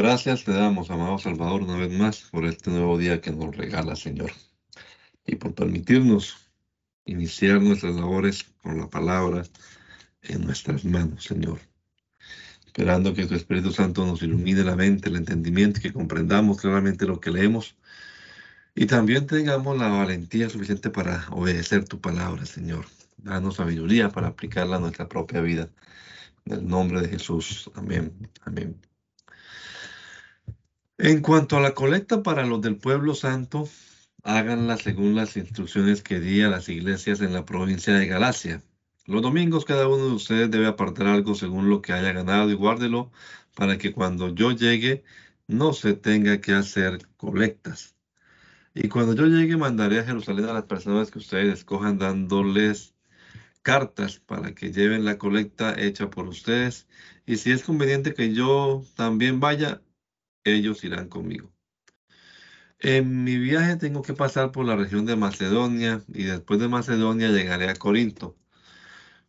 Gracias te damos, amado Salvador, una vez más por este nuevo día que nos regala, Señor, y por permitirnos iniciar nuestras labores con la palabra en nuestras manos, Señor. Esperando que tu Espíritu Santo nos ilumine la mente, el entendimiento, que comprendamos claramente lo que leemos y también tengamos la valentía suficiente para obedecer tu palabra, Señor. Danos sabiduría para aplicarla a nuestra propia vida. En el nombre de Jesús. Amén. Amén. En cuanto a la colecta para los del pueblo santo, háganla según las instrucciones que di a las iglesias en la provincia de Galacia. Los domingos cada uno de ustedes debe apartar algo según lo que haya ganado y guárdelo para que cuando yo llegue no se tenga que hacer colectas. Y cuando yo llegue, mandaré a Jerusalén a las personas que ustedes escojan, dándoles cartas para que lleven la colecta hecha por ustedes. Y si es conveniente que yo también vaya, ellos irán conmigo. En mi viaje tengo que pasar por la región de Macedonia y después de Macedonia llegaré a Corinto.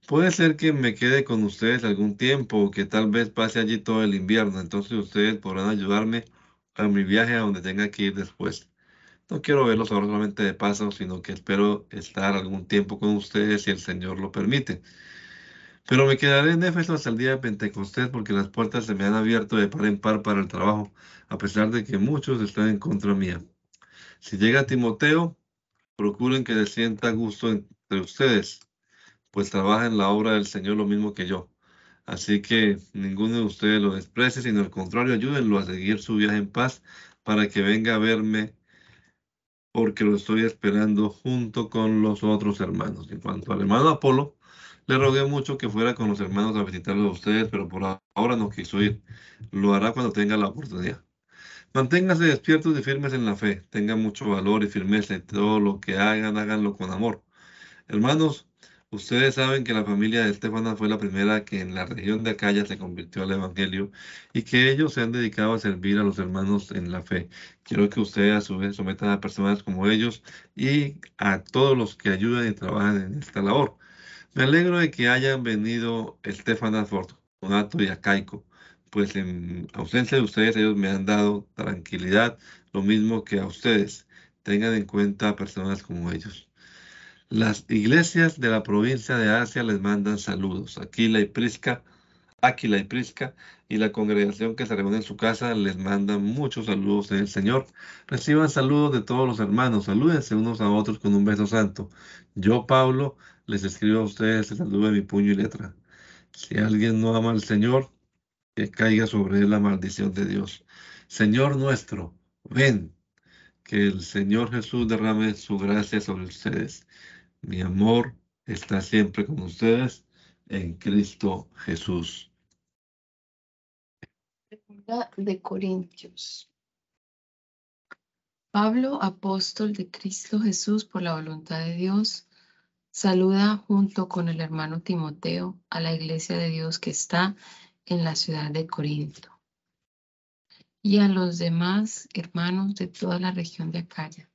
Puede ser que me quede con ustedes algún tiempo o que tal vez pase allí todo el invierno. Entonces ustedes podrán ayudarme a mi viaje a donde tenga que ir después. No quiero verlos ahora solamente de paso, sino que espero estar algún tiempo con ustedes si el Señor lo permite. Pero me quedaré en Éfeso hasta el día de Pentecostés porque las puertas se me han abierto de par en par para el trabajo, a pesar de que muchos están en contra mía. Si llega Timoteo, procuren que se sienta gusto entre ustedes, pues trabaja en la obra del Señor lo mismo que yo. Así que ninguno de ustedes lo desprecie, sino al contrario, ayúdenlo a seguir su viaje en paz para que venga a verme porque lo estoy esperando junto con los otros hermanos. En cuanto al hermano Apolo, le rogué mucho que fuera con los hermanos a visitarlos a ustedes, pero por ahora no quiso ir. Lo hará cuando tenga la oportunidad. Manténganse despiertos y firmes en la fe. Tengan mucho valor y firmeza y todo lo que hagan, háganlo con amor. Hermanos, Ustedes saben que la familia de Estefana fue la primera que en la región de Acaya se convirtió al Evangelio y que ellos se han dedicado a servir a los hermanos en la fe. Quiero que ustedes a su vez sometan a personas como ellos y a todos los que ayudan y trabajan en esta labor. Me alegro de que hayan venido Estefana, Fortunato y Acaico, pues en ausencia de ustedes ellos me han dado tranquilidad, lo mismo que a ustedes. Tengan en cuenta a personas como ellos. Las iglesias de la provincia de Asia les mandan saludos. Aquila y Prisca, Aquila y Prisca y la congregación que se reúne en su casa les mandan muchos saludos en el Señor. Reciban saludos de todos los hermanos. Salúdense unos a otros con un beso santo. Yo, Pablo, les escribo a ustedes el saludo de mi puño y letra. Si alguien no ama al Señor, que caiga sobre él la maldición de Dios. Señor nuestro, ven, que el Señor Jesús derrame su gracia sobre ustedes mi amor está siempre con ustedes en Cristo Jesús. Segunda de Corintios. Pablo, apóstol de Cristo Jesús por la voluntad de Dios, saluda junto con el hermano Timoteo a la iglesia de Dios que está en la ciudad de Corinto y a los demás hermanos de toda la región de Acaya.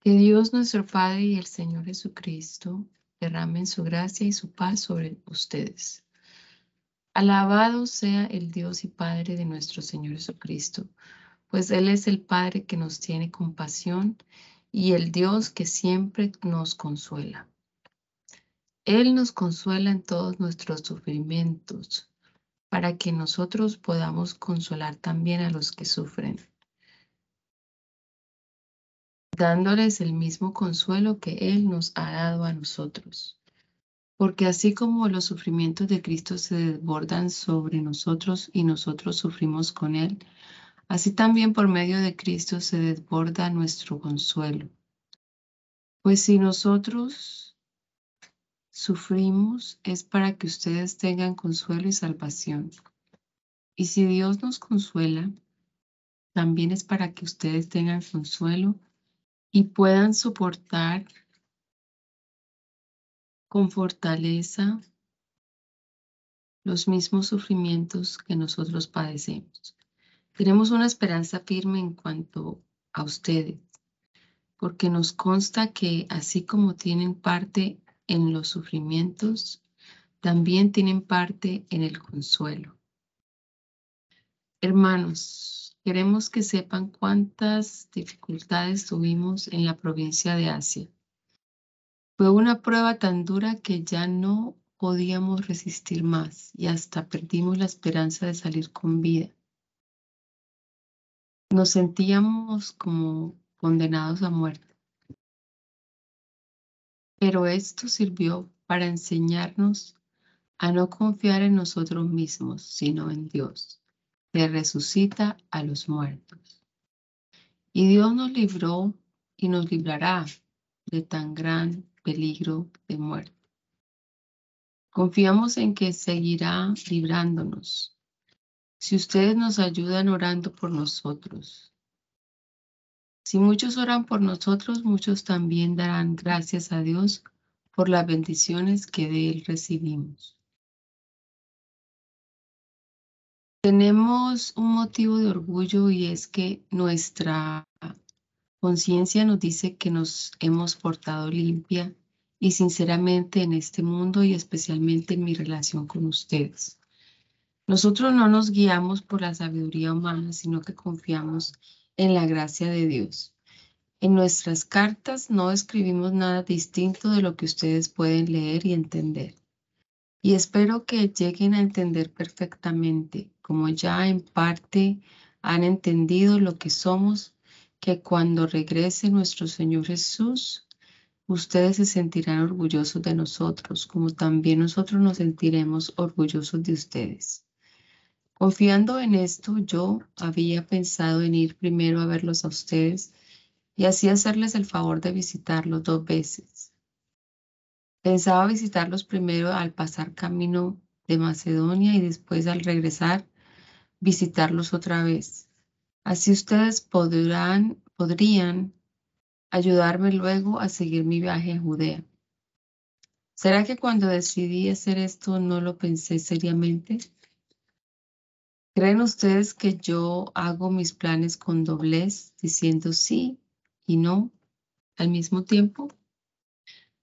Que Dios nuestro Padre y el Señor Jesucristo derramen su gracia y su paz sobre ustedes. Alabado sea el Dios y Padre de nuestro Señor Jesucristo, pues Él es el Padre que nos tiene compasión y el Dios que siempre nos consuela. Él nos consuela en todos nuestros sufrimientos, para que nosotros podamos consolar también a los que sufren dándoles el mismo consuelo que Él nos ha dado a nosotros. Porque así como los sufrimientos de Cristo se desbordan sobre nosotros y nosotros sufrimos con Él, así también por medio de Cristo se desborda nuestro consuelo. Pues si nosotros sufrimos es para que ustedes tengan consuelo y salvación. Y si Dios nos consuela, también es para que ustedes tengan consuelo y puedan soportar con fortaleza los mismos sufrimientos que nosotros padecemos. Tenemos una esperanza firme en cuanto a ustedes, porque nos consta que así como tienen parte en los sufrimientos, también tienen parte en el consuelo. Hermanos, queremos que sepan cuántas dificultades tuvimos en la provincia de Asia. Fue una prueba tan dura que ya no podíamos resistir más y hasta perdimos la esperanza de salir con vida. Nos sentíamos como condenados a muerte. Pero esto sirvió para enseñarnos a no confiar en nosotros mismos, sino en Dios que resucita a los muertos. Y Dios nos libró y nos librará de tan gran peligro de muerte. Confiamos en que seguirá librándonos si ustedes nos ayudan orando por nosotros. Si muchos oran por nosotros, muchos también darán gracias a Dios por las bendiciones que de Él recibimos. Tenemos un motivo de orgullo y es que nuestra conciencia nos dice que nos hemos portado limpia y sinceramente en este mundo y especialmente en mi relación con ustedes. Nosotros no nos guiamos por la sabiduría humana, sino que confiamos en la gracia de Dios. En nuestras cartas no escribimos nada distinto de lo que ustedes pueden leer y entender y espero que lleguen a entender perfectamente, como ya en parte han entendido lo que somos, que cuando regrese nuestro Señor Jesús, ustedes se sentirán orgullosos de nosotros, como también nosotros nos sentiremos orgullosos de ustedes. Confiando en esto, yo había pensado en ir primero a verlos a ustedes y así hacerles el favor de visitarlos dos veces Pensaba visitarlos primero al pasar camino de Macedonia y después al regresar visitarlos otra vez. Así ustedes podrán, podrían ayudarme luego a seguir mi viaje a Judea. ¿Será que cuando decidí hacer esto no lo pensé seriamente? ¿Creen ustedes que yo hago mis planes con doblez, diciendo sí y no al mismo tiempo?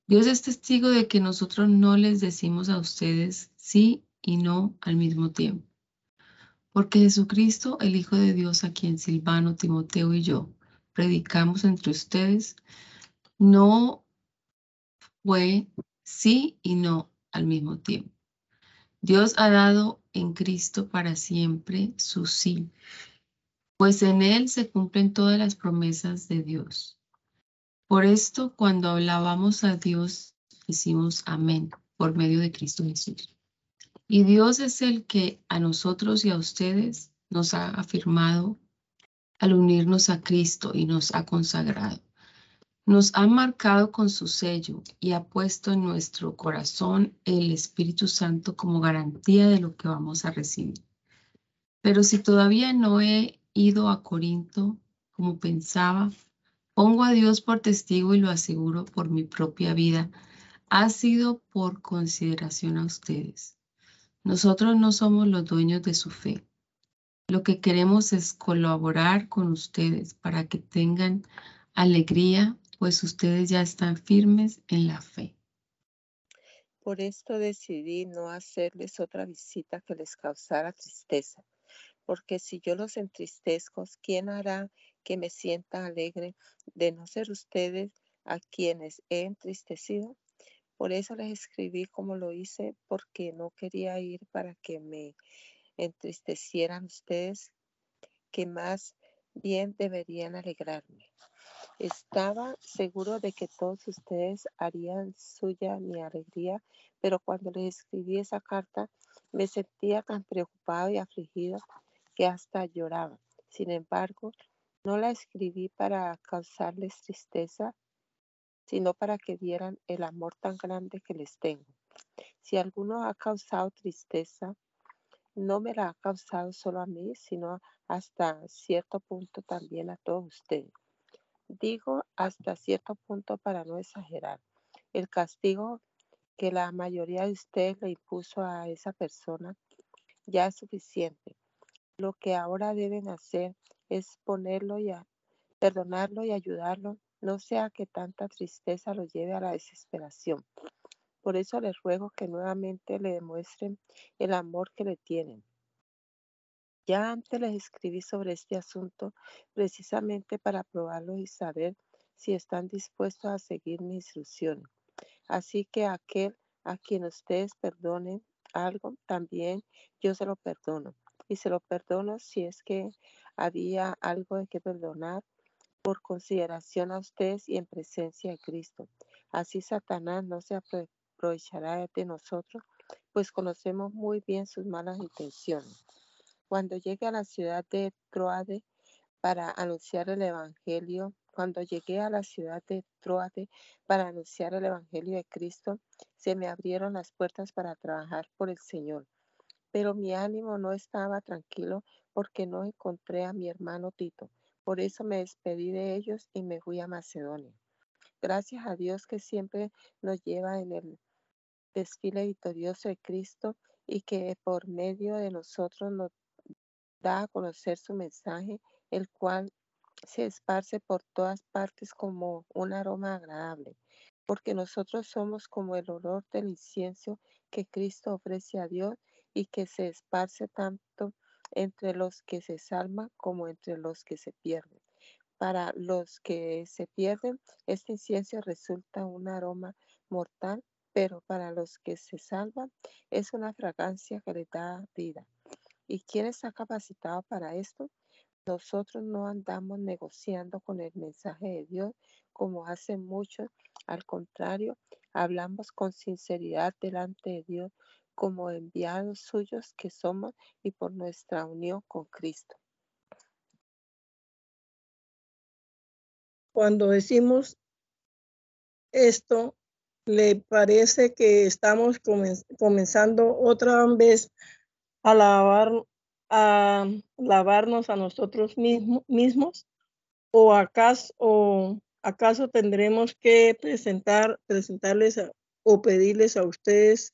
Dios es testigo de que nosotros no les decimos a ustedes sí y no al mismo tiempo. Porque Jesucristo, el Hijo de Dios, a quien Silvano, Timoteo y yo predicamos entre ustedes, no fue sí y no al mismo tiempo. Dios ha dado en Cristo para siempre su sí, pues en Él se cumplen todas las promesas de Dios. Por esto, cuando hablábamos a Dios, decimos amén por medio de Cristo Jesús. Y Dios es el que a nosotros y a ustedes nos ha afirmado al unirnos a Cristo y nos ha consagrado. Nos ha marcado con su sello y ha puesto en nuestro corazón el Espíritu Santo como garantía de lo que vamos a recibir. Pero si todavía no he ido a Corinto como pensaba, Pongo a Dios por testigo y lo aseguro por mi propia vida. Ha sido por consideración a ustedes. Nosotros no somos los dueños de su fe. Lo que queremos es colaborar con ustedes para que tengan alegría, pues ustedes ya están firmes en la fe. Por esto decidí no hacerles otra visita que les causara tristeza, porque si yo los entristezco, ¿quién hará que me sienta alegre de no ser ustedes a quienes he entristecido. Por eso les escribí como lo hice, porque no quería ir para que me entristecieran ustedes, que más bien deberían alegrarme. Estaba seguro de que todos ustedes harían suya mi alegría, pero cuando les escribí esa carta me sentía tan preocupado y afligido que hasta lloraba. Sin embargo, no la escribí para causarles tristeza, sino para que vieran el amor tan grande que les tengo. Si alguno ha causado tristeza, no me la ha causado solo a mí, sino hasta cierto punto también a todos ustedes. Digo hasta cierto punto para no exagerar. El castigo que la mayoría de ustedes le impuso a esa persona ya es suficiente. Lo que ahora deben hacer es ponerlo y perdonarlo y ayudarlo, no sea que tanta tristeza lo lleve a la desesperación. Por eso les ruego que nuevamente le demuestren el amor que le tienen. Ya antes les escribí sobre este asunto precisamente para probarlo y saber si están dispuestos a seguir mi instrucción. Así que aquel a quien ustedes perdonen algo, también yo se lo perdono. Y se lo perdono si es que había algo de que perdonar por consideración a ustedes y en presencia de Cristo. Así Satanás no se aprovechará de nosotros, pues conocemos muy bien sus malas intenciones. Cuando llegue a la ciudad de Troade para anunciar el Evangelio, cuando llegué a la ciudad de Troade para anunciar el Evangelio de Cristo, se me abrieron las puertas para trabajar por el Señor. Pero mi ánimo no estaba tranquilo porque no encontré a mi hermano Tito. Por eso me despedí de ellos y me fui a Macedonia. Gracias a Dios que siempre nos lleva en el desfile victorioso de Cristo y que por medio de nosotros nos da a conocer su mensaje, el cual se esparce por todas partes como un aroma agradable, porque nosotros somos como el olor del incienso que Cristo ofrece a Dios y que se esparce tanto entre los que se salvan como entre los que se pierden. Para los que se pierden, este incienso resulta un aroma mortal, pero para los que se salvan es una fragancia que le da vida. ¿Y quién está capacitado para esto? Nosotros no andamos negociando con el mensaje de Dios como hacen muchos. Al contrario, hablamos con sinceridad delante de Dios como enviados suyos que somos y por nuestra unión con Cristo. Cuando decimos esto, ¿le parece que estamos comenzando otra vez a lavar a lavarnos a nosotros mismos o acaso, o acaso tendremos que presentar, presentarles o pedirles a ustedes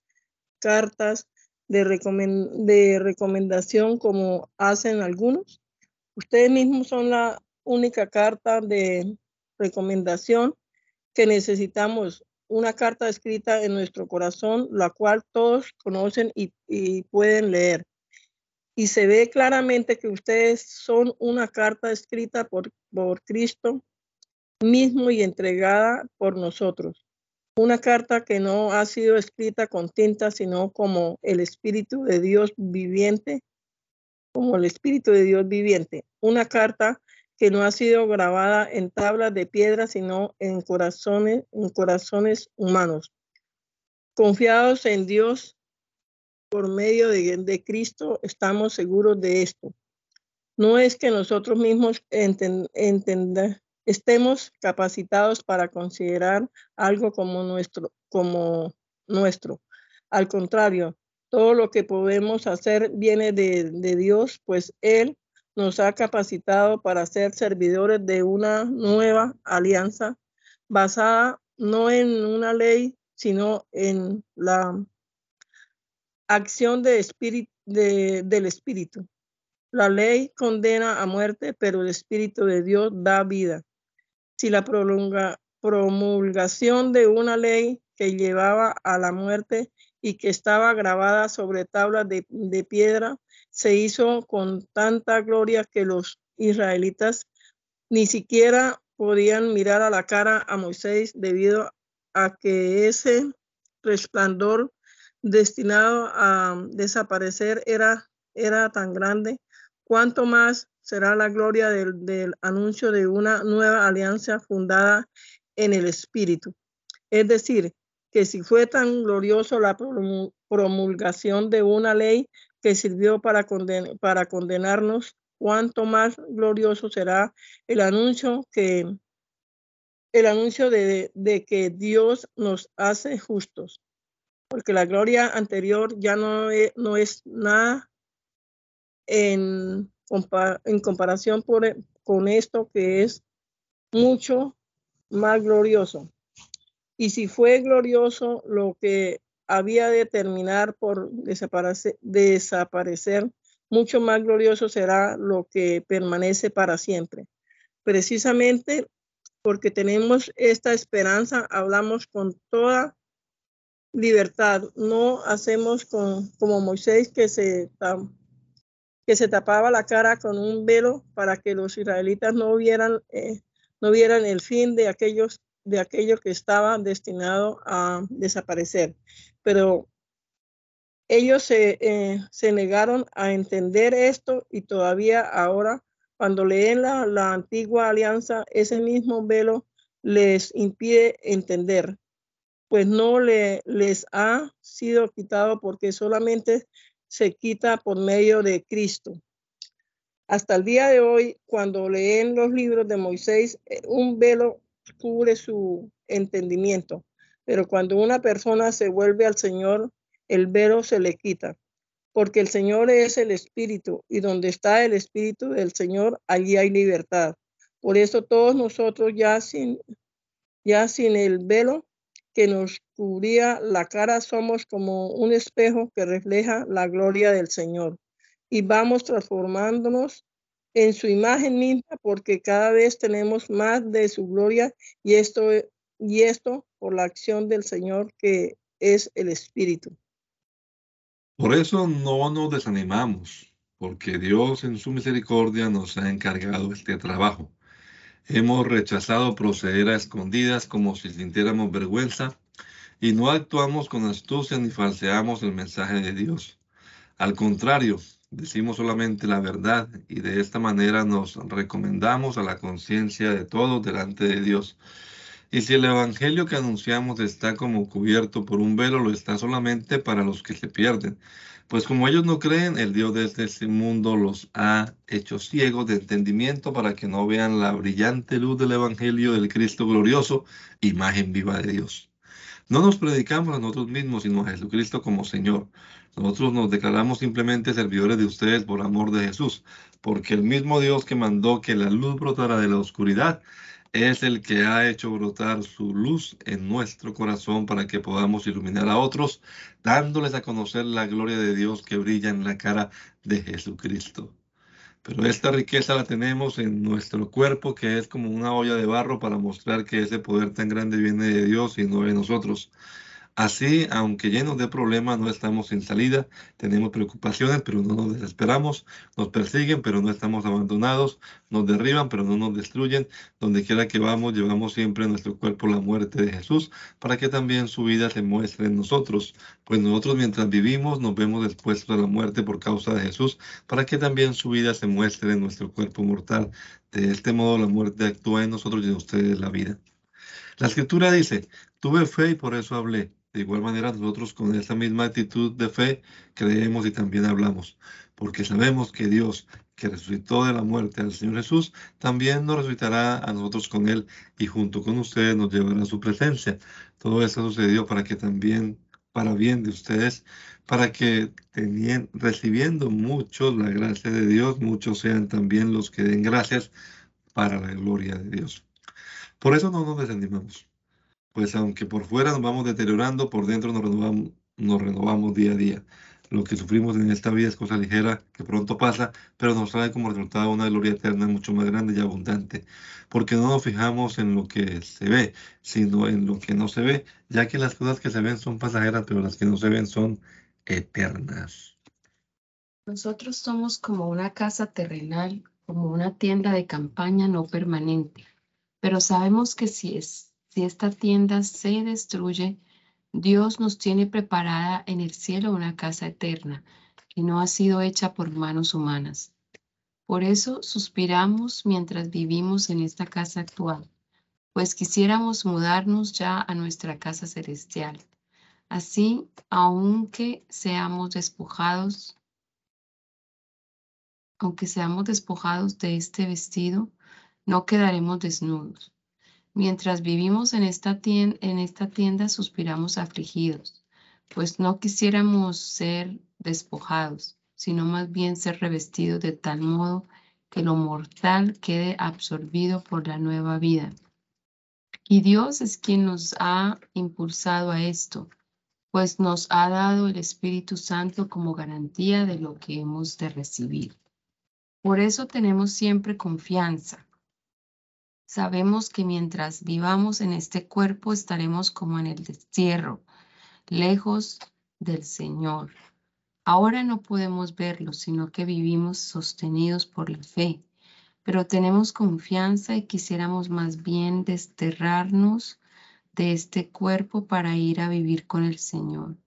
cartas de, de recomendación como hacen algunos. Ustedes mismos son la única carta de recomendación que necesitamos, una carta escrita en nuestro corazón, la cual todos conocen y pueden leer y se ve claramente que ustedes son una carta escrita por, por Cristo mismo y entregada por nosotros. Una carta que no ha sido escrita con tinta, sino como el Espíritu de Dios viviente, como el Espíritu de Dios viviente. Una carta que no ha sido grabada en tablas de piedra, sino en corazones, en corazones humanos. Confiados en Dios, por medio de, Cristo estamos seguros de esto. No es que nosotros mismos estemos capacitados para considerar algo como nuestro, como nuestro. Al contrario, todo lo que podemos hacer viene de Dios, pues Él nos ha capacitado para ser servidores de una nueva alianza basada no en una ley, sino en la acción del Espíritu. La ley condena a muerte, pero el Espíritu de Dios da vida. Si la prolonga, promulgación de una ley que llevaba a la muerte y que estaba grabada sobre tablas de piedra se hizo con tanta gloria que los israelitas ni siquiera podían mirar a la cara a Moisés debido a que ese resplandor destinado a desaparecer era, era tan grande, cuánto más será la gloria del, del anuncio de una nueva alianza fundada en el Espíritu. Es decir, que si fue tan glorioso la promulgación de una ley que sirvió para, para condenarnos, cuánto más glorioso será el anuncio que el anuncio de, de que Dios nos hace justos porque la gloria anterior ya no es, no es nada en, en comparación por, con esto que es mucho más glorioso. Y si fue glorioso lo que había de terminar por desaparecer, mucho más glorioso será lo que permanece para siempre. Precisamente porque tenemos esta esperanza, hablamos con toda libertad. No hacemos como Moisés que se que se tapaba la cara con un velo para que los israelitas no vieran, eh, no vieran el fin de aquellos de aquello que estaba destinado a desaparecer. Pero ellos se, eh, se negaron a entender esto y todavía ahora, cuando leen la, la antigua alianza, ese mismo velo les impide entender, pues no le, les ha sido quitado porque solamente se quita por medio de Cristo. Hasta el día de hoy, cuando leen los libros de Moisés, eh, un velo cubre su entendimiento, pero cuando una persona se vuelve al Señor, el velo se le quita, porque el Señor es el Espíritu, y donde está el Espíritu del Señor, allí hay libertad. Por eso todos nosotros ya sin, ya sin el velo que nos cubría la cara, somos como un espejo que refleja la gloria del Señor. Y vamos transformándonos en su imagen misma porque cada vez tenemos más de su gloria y esto, y esto por la acción del Señor que es el Espíritu. Por eso no nos desanimamos, porque Dios en su misericordia nos ha encargado este trabajo. Hemos rechazado proceder a escondidas como si sintiéramos vergüenza y no actuamos con astucia ni falseamos el mensaje de Dios. Al contrario, decimos solamente la verdad y de esta manera nos recomendamos a la conciencia de todos delante de Dios. Y si el Evangelio que anunciamos está como cubierto por un velo, lo está solamente para los que se pierden. Pues como ellos no creen, el Dios de este mundo los ha hecho ciegos de entendimiento para que no vean la brillante luz del Evangelio del Cristo glorioso, imagen viva de Dios. No nos predicamos a nosotros mismos, sino a Jesucristo como Señor. Nosotros nos declaramos simplemente servidores de ustedes por amor de Jesús, porque el mismo Dios que mandó que la luz brotara de la oscuridad es el que ha hecho brotar su luz en nuestro corazón para que podamos iluminar a otros, dándoles a conocer la gloria de Dios que brilla en la cara de Jesucristo. Pero esta riqueza la tenemos en nuestro cuerpo, que es como una olla de barro para mostrar que ese poder tan grande viene de Dios y no de nosotros. Así, aunque llenos de problemas, no estamos sin salida, tenemos preocupaciones, pero no nos desesperamos, nos persiguen, pero no estamos abandonados, nos derriban, pero no nos destruyen. Donde quiera que vamos, llevamos siempre en nuestro cuerpo la muerte de Jesús, para que también su vida se muestre en nosotros. Pues nosotros mientras vivimos nos vemos expuestos a la muerte por causa de Jesús, para que también su vida se muestre en nuestro cuerpo mortal. De este modo la muerte actúa en nosotros y en ustedes la vida. La escritura dice, tuve fe y por eso hablé. De igual manera, nosotros con esa misma actitud de fe creemos y también hablamos, porque sabemos que Dios, que resucitó de la muerte al Señor Jesús, también nos resucitará a nosotros con Él y junto con ustedes nos llevará a su presencia. Todo esto sucedió para que también, para bien de ustedes, para que recibiendo muchos la gracia de Dios, muchos sean también los que den gracias para la gloria de Dios. Por eso no nos desanimamos pues aunque por fuera nos vamos deteriorando, por dentro nos renovamos, nos renovamos día a día. Lo que sufrimos en esta vida es cosa ligera que pronto pasa, pero nos trae como resultado una gloria eterna mucho más grande y abundante, porque no nos fijamos en lo que se ve, sino en lo que no se ve, ya que las cosas que se ven son pasajeras, pero las que no se ven son eternas. Nosotros somos como una casa terrenal, como una tienda de campaña no permanente, pero sabemos que si es si esta tienda se destruye, Dios nos tiene preparada en el cielo una casa eterna que no ha sido hecha por manos humanas. Por eso suspiramos mientras vivimos en esta casa actual, pues quisiéramos mudarnos ya a nuestra casa celestial. Así, aunque seamos despojados, aunque seamos despojados de este vestido, no quedaremos desnudos. Mientras vivimos en esta, tienda, en esta tienda, suspiramos afligidos, pues no quisiéramos ser despojados, sino más bien ser revestidos de tal modo que lo mortal quede absorbido por la nueva vida. Y Dios es quien nos ha impulsado a esto, pues nos ha dado el Espíritu Santo como garantía de lo que hemos de recibir. Por eso tenemos siempre confianza Sabemos que mientras vivamos en este cuerpo estaremos como en el destierro, lejos del Señor. Ahora no podemos verlo, sino que vivimos sostenidos por la fe, pero tenemos confianza y quisiéramos más bien desterrarnos de este cuerpo para ir a vivir con el Señor.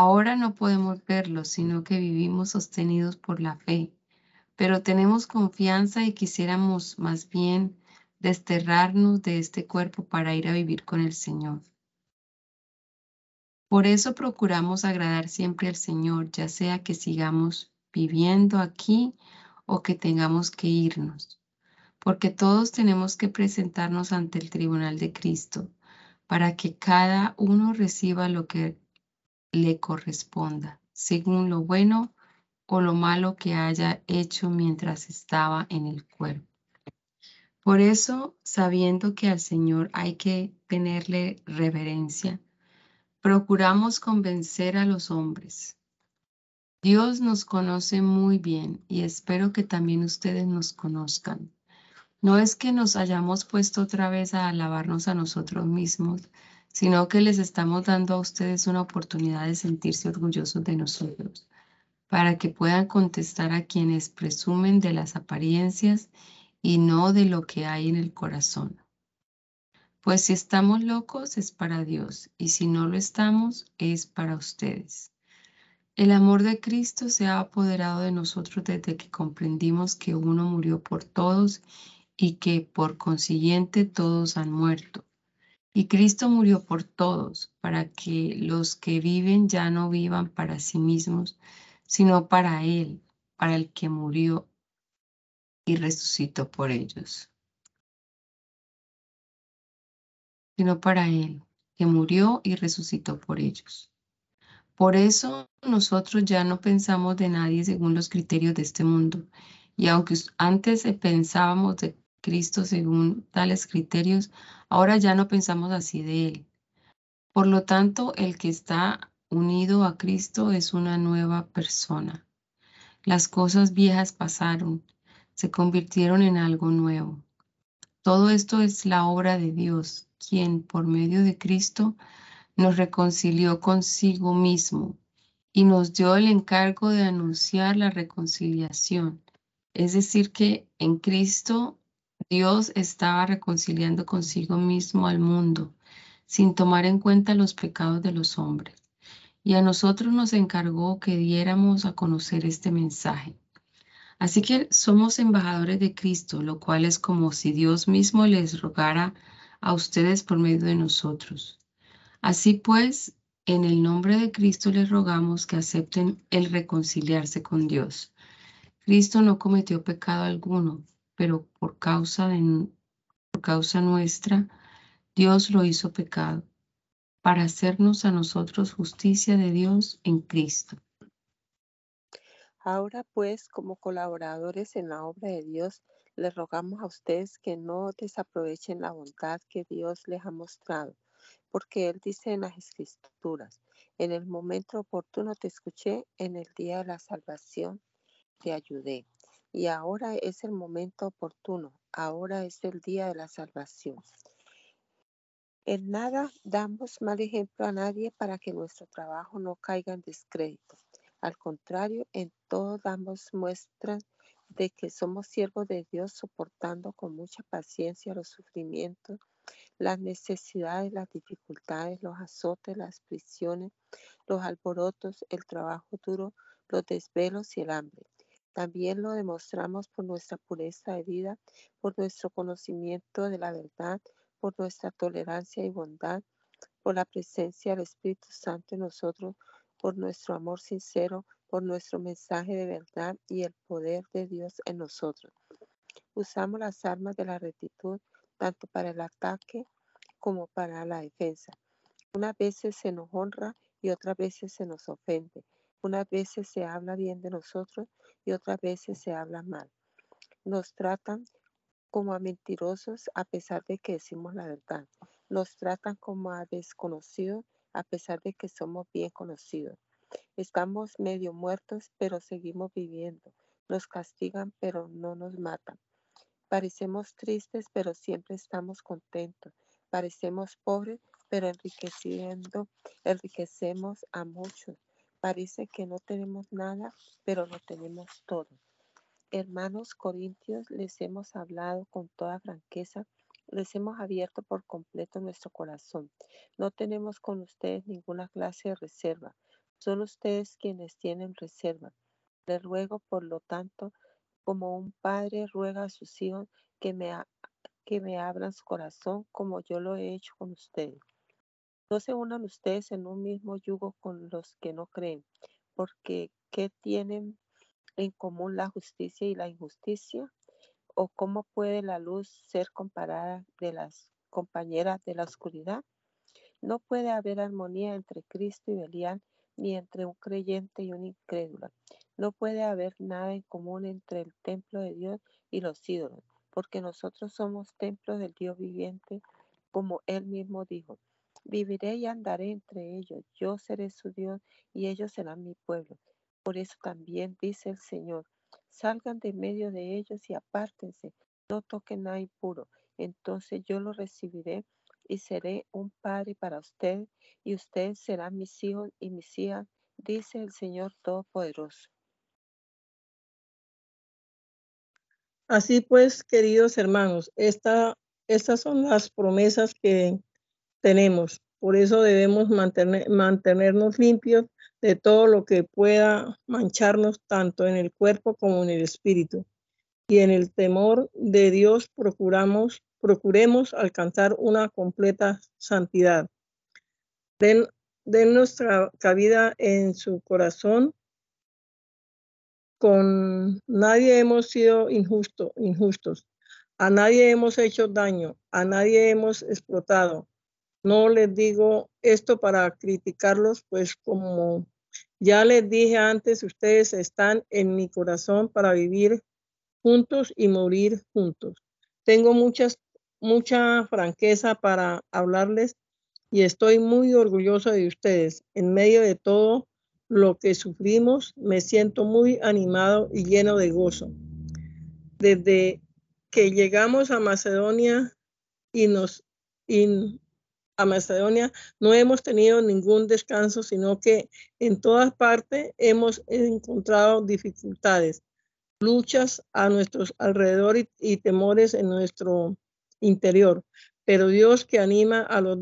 Ahora no podemos verlo, sino que vivimos sostenidos por la fe, pero tenemos confianza y quisiéramos más bien desterrarnos de este cuerpo para ir a vivir con el Señor. Por eso procuramos agradar siempre al Señor, ya sea que sigamos viviendo aquí o que tengamos que irnos, porque todos tenemos que presentarnos ante el tribunal de Cristo para que cada uno reciba lo que le corresponda, según lo bueno o lo malo que haya hecho mientras estaba en el cuerpo. Por eso, sabiendo que al Señor hay que tenerle reverencia, procuramos convencer a los hombres. Dios nos conoce muy bien y espero que también ustedes nos conozcan. No es que nos hayamos puesto otra vez a alabarnos a nosotros mismos, sino que les estamos dando a ustedes una oportunidad de sentirse orgullosos de nosotros, para que puedan contestar a quienes presumen de las apariencias y no de lo que hay en el corazón. Pues si estamos locos es para Dios y si no lo estamos es para ustedes. El amor de Cristo se ha apoderado de nosotros desde que comprendimos que uno murió por todos y que por consiguiente todos han muerto. Y Cristo murió por todos, para que los que viven ya no vivan para sí mismos, sino para Él, para el que murió y resucitó por ellos. Sino para Él, que murió y resucitó por ellos. Por eso nosotros ya no pensamos de nadie según los criterios de este mundo. Y aunque antes pensábamos de Cristo según tales criterios, ahora ya no pensamos así de Él. Por lo tanto, el que está unido a Cristo es una nueva persona. Las cosas viejas pasaron, se convirtieron en algo nuevo. Todo esto es la obra de Dios, quien por medio de Cristo nos reconcilió consigo mismo y nos dio el encargo de anunciar la reconciliación. Es decir, que en Cristo Dios estaba reconciliando consigo mismo al mundo, sin tomar en cuenta los pecados de los hombres. Y a nosotros nos encargó que diéramos a conocer este mensaje. Así que somos embajadores de Cristo, lo cual es como si Dios mismo les rogara a ustedes por medio de nosotros. Así pues, en el nombre de Cristo les rogamos que acepten el reconciliarse con Dios. Cristo no cometió pecado alguno, pero por causa, de, por causa nuestra, Dios lo hizo pecado, para hacernos a nosotros justicia de Dios en Cristo. Ahora pues, como colaboradores en la obra de Dios, les rogamos a ustedes que no desaprovechen la bondad que Dios les ha mostrado, porque Él dice en las Escrituras, en el momento oportuno te escuché, en el día de la salvación te ayudé. Y ahora es el momento oportuno, ahora es el día de la salvación. En nada damos mal ejemplo a nadie para que nuestro trabajo no caiga en descrédito. Al contrario, en todo damos muestras de que somos siervos de Dios soportando con mucha paciencia los sufrimientos, las necesidades, las dificultades, los azotes, las prisiones, los alborotos, el trabajo duro, los desvelos y el hambre. También lo demostramos por nuestra pureza de vida, por nuestro conocimiento de la verdad, por nuestra tolerancia y bondad, por la presencia del Espíritu Santo en nosotros, por nuestro amor sincero, por nuestro mensaje de verdad y el poder de Dios en nosotros. Usamos las armas de la rectitud tanto para el ataque como para la defensa. Unas veces se nos honra y otras veces se nos ofende. Unas veces se habla bien de nosotros y otras veces se habla mal. Nos tratan como a mentirosos a pesar de que decimos la verdad. Nos tratan como a desconocidos a pesar de que somos bien conocidos. Estamos medio muertos, pero seguimos viviendo. Nos castigan, pero no nos matan. Parecemos tristes, pero siempre estamos contentos. Parecemos pobres, pero enriqueciendo, enriquecemos a muchos. Parece que no tenemos nada, pero lo tenemos todo. Hermanos corintios, les hemos hablado con toda franqueza, les hemos abierto por completo nuestro corazón. No tenemos con ustedes ninguna clase de reserva, son ustedes quienes tienen reserva. Les ruego, por lo tanto, como un padre ruega a sus hijos que me, que me abran su corazón como yo lo he hecho con ustedes. No se unan ustedes en un mismo yugo con los que no creen, porque ¿qué tienen en común la justicia y la injusticia? ¿O cómo puede la luz ser comparada de las compañeras de la oscuridad? No puede haber armonía entre Cristo y Belial, ni entre un creyente y un incrédulo. No puede haber nada en común entre el templo de Dios y los ídolos, porque nosotros somos templos del Dios viviente, como él mismo dijo. Viviré y andaré entre ellos, yo seré su Dios y ellos serán mi pueblo. Por eso también dice el Señor, salgan de medio de ellos y apártense, no toquen nada impuro. Entonces yo lo recibiré y seré un padre para ustedes y ustedes serán mis hijos y mis hijas, dice el Señor Todopoderoso. Así pues, queridos hermanos, esta, estas son las promesas que tenemos. Por eso debemos mantener, mantenernos limpios de todo lo que pueda mancharnos tanto en el cuerpo como en el espíritu. Y en el temor de Dios procuramos, procuremos alcanzar una completa santidad. Den, den nuestra cabida en su corazón. Con nadie hemos sido injusto, injustos. A nadie hemos hecho daño. A nadie hemos explotado no les digo esto para criticarlos, pues como ya les dije antes, ustedes están en mi corazón para vivir juntos y morir juntos. Tengo muchas, mucha franqueza para hablarles y estoy muy orgulloso de ustedes. En medio de todo lo que sufrimos, me siento muy animado y lleno de gozo. Desde que llegamos a Macedonia y nos, a Macedonia, no hemos tenido ningún descanso, sino que en todas partes hemos encontrado dificultades, luchas a nuestros alrededor y, temores en nuestro interior. Pero Dios que anima a los,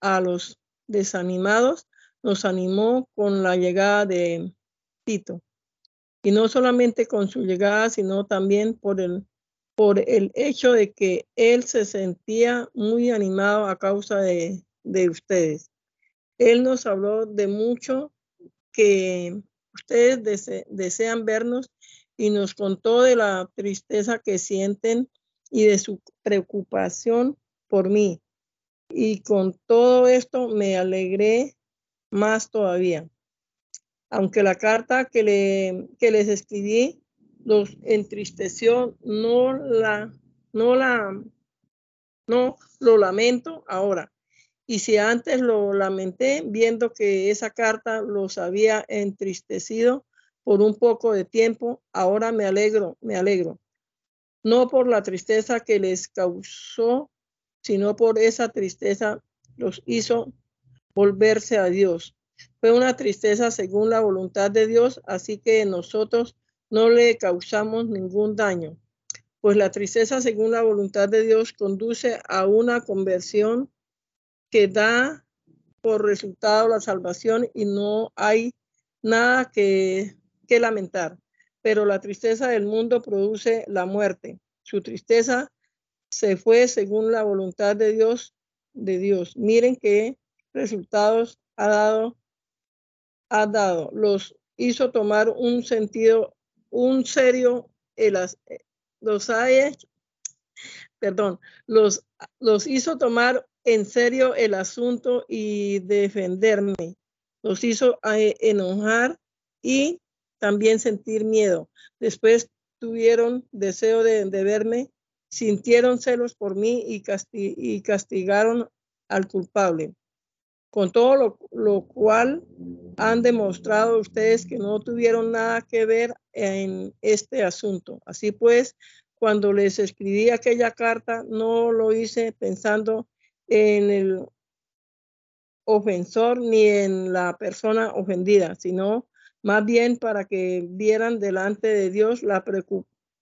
a los desanimados, nos animó con la llegada de Tito. Y no solamente con su llegada, sino también por el por el hecho de que él se sentía muy animado a causa de, ustedes. Él nos habló de mucho que ustedes desean vernos y nos contó de la tristeza que sienten y de su preocupación por mí. Y con todo esto me alegré más todavía. Aunque la carta que, le, que les escribí los entristeció, no la, no la, no lo lamento ahora. Y si antes lo lamenté viendo que esa carta los había entristecido por un poco de tiempo, ahora me alegro, me alegro. No por la tristeza que les causó, sino por esa tristeza los hizo volverse a Dios. Fue una tristeza según la voluntad de Dios, así que nosotros no le causamos ningún daño, pues la tristeza según la voluntad de Dios conduce a una conversión que da por resultado la salvación y no hay nada que, que lamentar. Pero la tristeza del mundo produce la muerte. Su tristeza se fue según la voluntad de Dios, de Dios. Miren qué resultados ha dado, ha dado. Los hizo tomar un sentido un serio, los hay, perdón, los, los hizo tomar en serio el asunto y defenderme. Los hizo eh, enojar y también sentir miedo. Después tuvieron deseo de, verme, sintieron celos por mí y, y castigaron al culpable. Con todo lo, cual han demostrado ustedes que no tuvieron nada que ver en este asunto. Así pues, cuando les escribí aquella carta, no lo hice pensando en el ofensor ni en la persona ofendida, sino más bien para que vieran delante de Dios la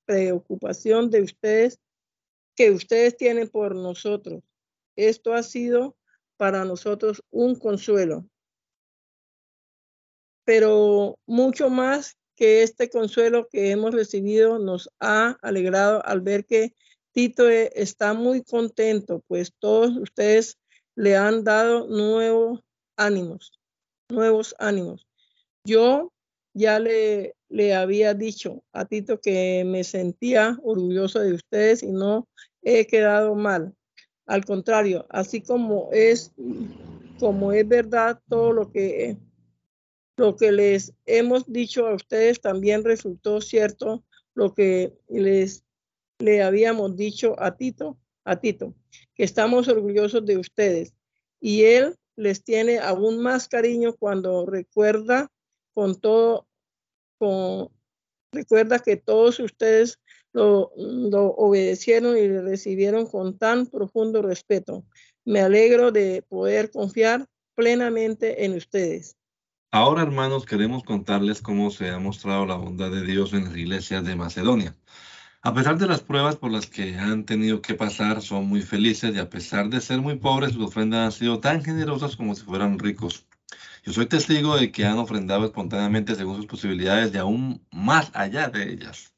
preocupación de ustedes que ustedes tienen por nosotros. Esto ha sido para nosotros un consuelo. Pero mucho más que este consuelo que hemos recibido nos ha alegrado al ver que Tito e, está muy contento, pues todos ustedes le han dado nuevos ánimos, nuevos ánimos. Yo ya le, le había dicho a Tito que me sentía orgulloso de ustedes y no he quedado mal. Al contrario, así como es, como es verdad todo lo que, lo que les hemos dicho a ustedes también resultó cierto lo que les le habíamos dicho a Tito, a Tito, que estamos orgullosos de ustedes. Y él les tiene aún más cariño cuando recuerda con todo, con, recuerda que todos ustedes lo, obedecieron y le recibieron con tan profundo respeto. Me alegro de poder confiar plenamente en ustedes. Ahora, hermanos, queremos contarles cómo se ha mostrado la bondad de Dios en las iglesias de Macedonia. A pesar de las pruebas por las que han tenido que pasar, son muy felices y a pesar de ser muy pobres, sus ofrendas han sido tan generosas como si fueran ricos. Yo soy testigo de que han ofrendado espontáneamente según sus posibilidades y aún más allá de ellas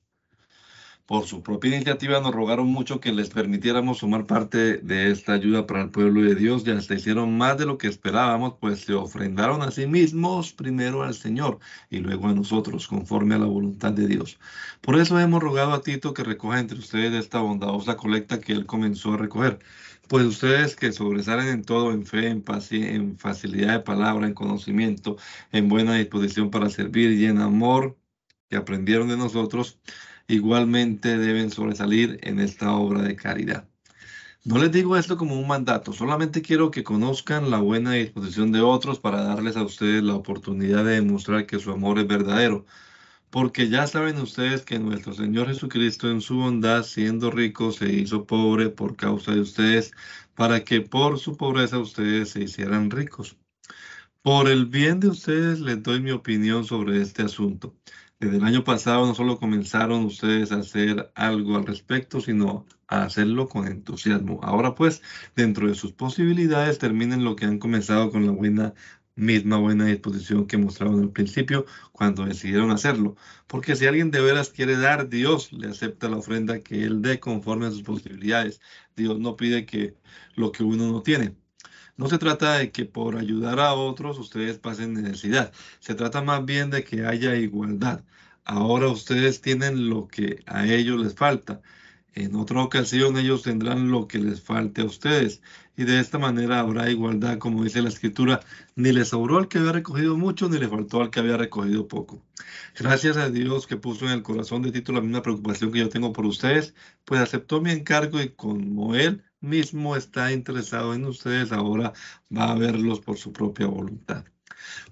por su propia iniciativa nos rogaron mucho que les permitiéramos sumar parte de esta ayuda para el pueblo de Dios y hasta hicieron más de lo que esperábamos, pues se ofrendaron a sí mismos primero al Señor y luego a nosotros, conforme a la voluntad de Dios. Por eso hemos rogado a Tito que recoja entre ustedes esta bondadosa colecta que él comenzó a recoger. Pues ustedes que sobresalen en todo, en fe, en, en facilidad de palabra, en conocimiento, en buena disposición para servir y en amor que aprendieron de nosotros, igualmente deben sobresalir en esta obra de caridad. No les digo esto como un mandato, solamente quiero que conozcan la buena disposición de otros para darles a ustedes la oportunidad de demostrar que su amor es verdadero. Porque ya saben ustedes que nuestro Señor Jesucristo en su bondad, siendo rico, se hizo pobre por causa de ustedes, para que por su pobreza ustedes se hicieran ricos. Por el bien de ustedes les doy mi opinión sobre este asunto. Desde el año pasado no solo comenzaron ustedes a hacer algo al respecto, sino a hacerlo con entusiasmo. Ahora pues, dentro de sus posibilidades, terminen lo que han comenzado con la buena misma buena disposición que mostraron al principio cuando decidieron hacerlo. Porque si alguien de veras quiere dar, Dios le acepta la ofrenda que Él dé conforme a sus posibilidades. Dios no pide que lo que uno no tiene. No se trata de que por ayudar a otros ustedes pasen necesidad. Se trata más bien de que haya igualdad. Ahora ustedes tienen lo que a ellos les falta. En otra ocasión ellos tendrán lo que les falte a ustedes. Y de esta manera habrá igualdad, como dice la escritura, ni le sobró al que había recogido mucho, ni le faltó al que había recogido poco. Gracias a Dios que puso en el corazón de Tito la misma preocupación que yo tengo por ustedes, pues aceptó mi encargo y como él mismo está interesado en ustedes, ahora va a verlos por su propia voluntad.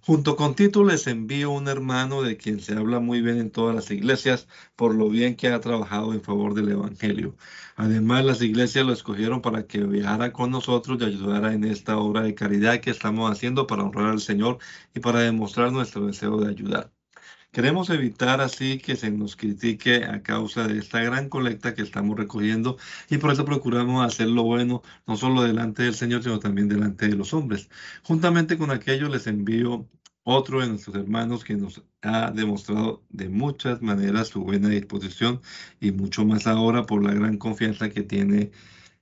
Junto con Tito les envío un hermano de quien se habla muy bien en todas las iglesias por lo bien que ha trabajado en favor del Evangelio. Además, las iglesias lo escogieron para que viajara con nosotros y ayudara en esta obra de caridad que estamos haciendo para honrar al Señor y para demostrar nuestro deseo de ayudar. Queremos evitar así que se nos critique a causa de esta gran colecta que estamos recogiendo y por eso procuramos hacer lo bueno no solo delante del Señor, sino también delante de los hombres. Juntamente con aquello les envío otro de nuestros hermanos que nos ha demostrado de muchas maneras su buena disposición y mucho más ahora por la gran confianza que tiene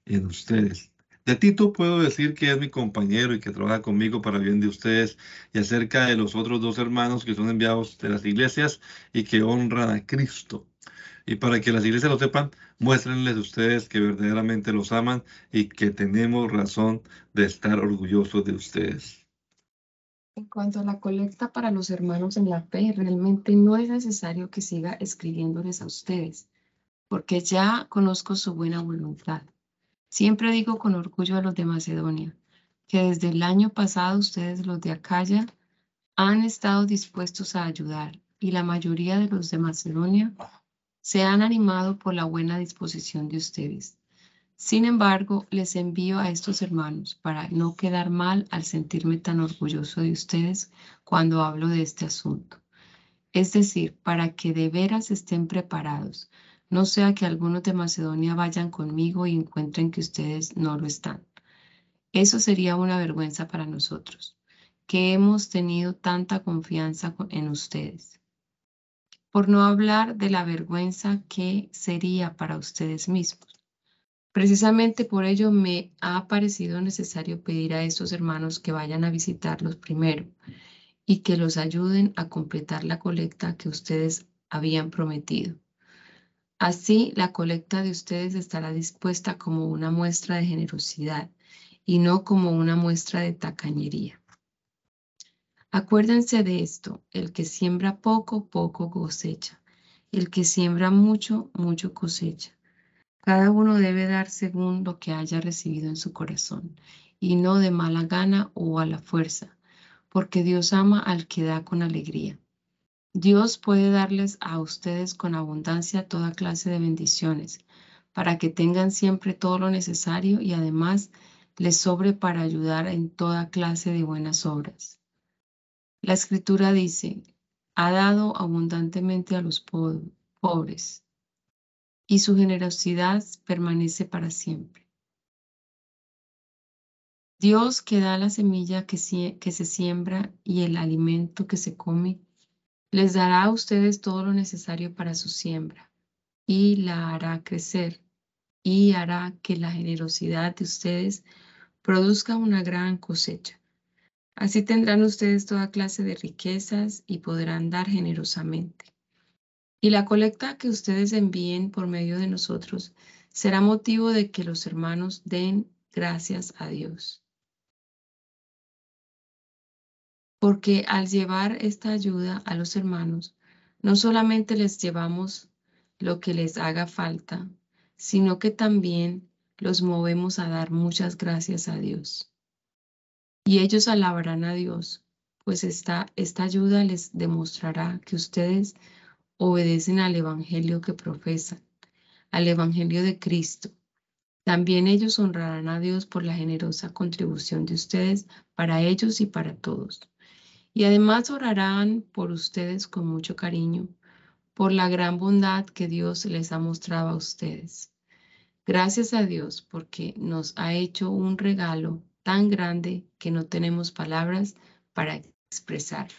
en ustedes. De Tito puedo decir que es mi compañero y que trabaja conmigo para bien de ustedes y acerca de los otros dos hermanos que son enviados de las iglesias y que honran a Cristo. Y para que las iglesias lo sepan, muéstrenles ustedes que verdaderamente los aman y que tenemos razón de estar orgullosos de ustedes. En cuanto a la colecta para los hermanos en la fe, realmente no es necesario que siga escribiéndoles a ustedes, porque ya conozco su buena voluntad. Siempre digo con orgullo a los de Macedonia que desde el año pasado ustedes los de Acaya han estado dispuestos a ayudar y la mayoría de los de Macedonia se han animado por la buena disposición de ustedes. Sin embargo, les envío a estos hermanos para no quedar mal al sentirme tan orgulloso de ustedes cuando hablo de este asunto. Es decir, para que de veras estén preparados, no sea que algunos de Macedonia vayan conmigo y encuentren que ustedes no lo están. Eso sería una vergüenza para nosotros, que hemos tenido tanta confianza en ustedes. Por no hablar de la vergüenza que sería para ustedes mismos. Precisamente por ello me ha parecido necesario pedir a estos hermanos que vayan a visitarlos primero y que los ayuden a completar la colecta que ustedes habían prometido. Así, la colecta de ustedes estará dispuesta como una muestra de generosidad y no como una muestra de tacañería. Acuérdense de esto, el que siembra poco, poco cosecha. El que siembra mucho, mucho cosecha. Cada uno debe dar según lo que haya recibido en su corazón, y no de mala gana o a la fuerza, porque Dios ama al que da con alegría. Dios puede darles a ustedes con abundancia toda clase de bendiciones, para que tengan siempre todo lo necesario y además les sobre para ayudar en toda clase de buenas obras. La escritura dice, ha dado abundantemente a los pobres, y su generosidad permanece para siempre. Dios que da la semilla que, se siembra y el alimento que se come, les dará a ustedes todo lo necesario para su siembra y la hará crecer y hará que la generosidad de ustedes produzca una gran cosecha. Así tendrán ustedes toda clase de riquezas y podrán dar generosamente. Y la colecta que ustedes envíen por medio de nosotros será motivo de que los hermanos den gracias a Dios. Porque al llevar esta ayuda a los hermanos, no solamente les llevamos lo que les haga falta, sino que también los movemos a dar muchas gracias a Dios. Y ellos alabarán a Dios, pues esta, esta ayuda les demostrará que ustedes obedecen al Evangelio que profesan, al Evangelio de Cristo. También ellos honrarán a Dios por la generosa contribución de ustedes para ellos y para todos. Y además orarán por ustedes con mucho cariño, por la gran bondad que Dios les ha mostrado a ustedes. Gracias a Dios porque nos ha hecho un regalo tan grande que no tenemos palabras para expresarlo.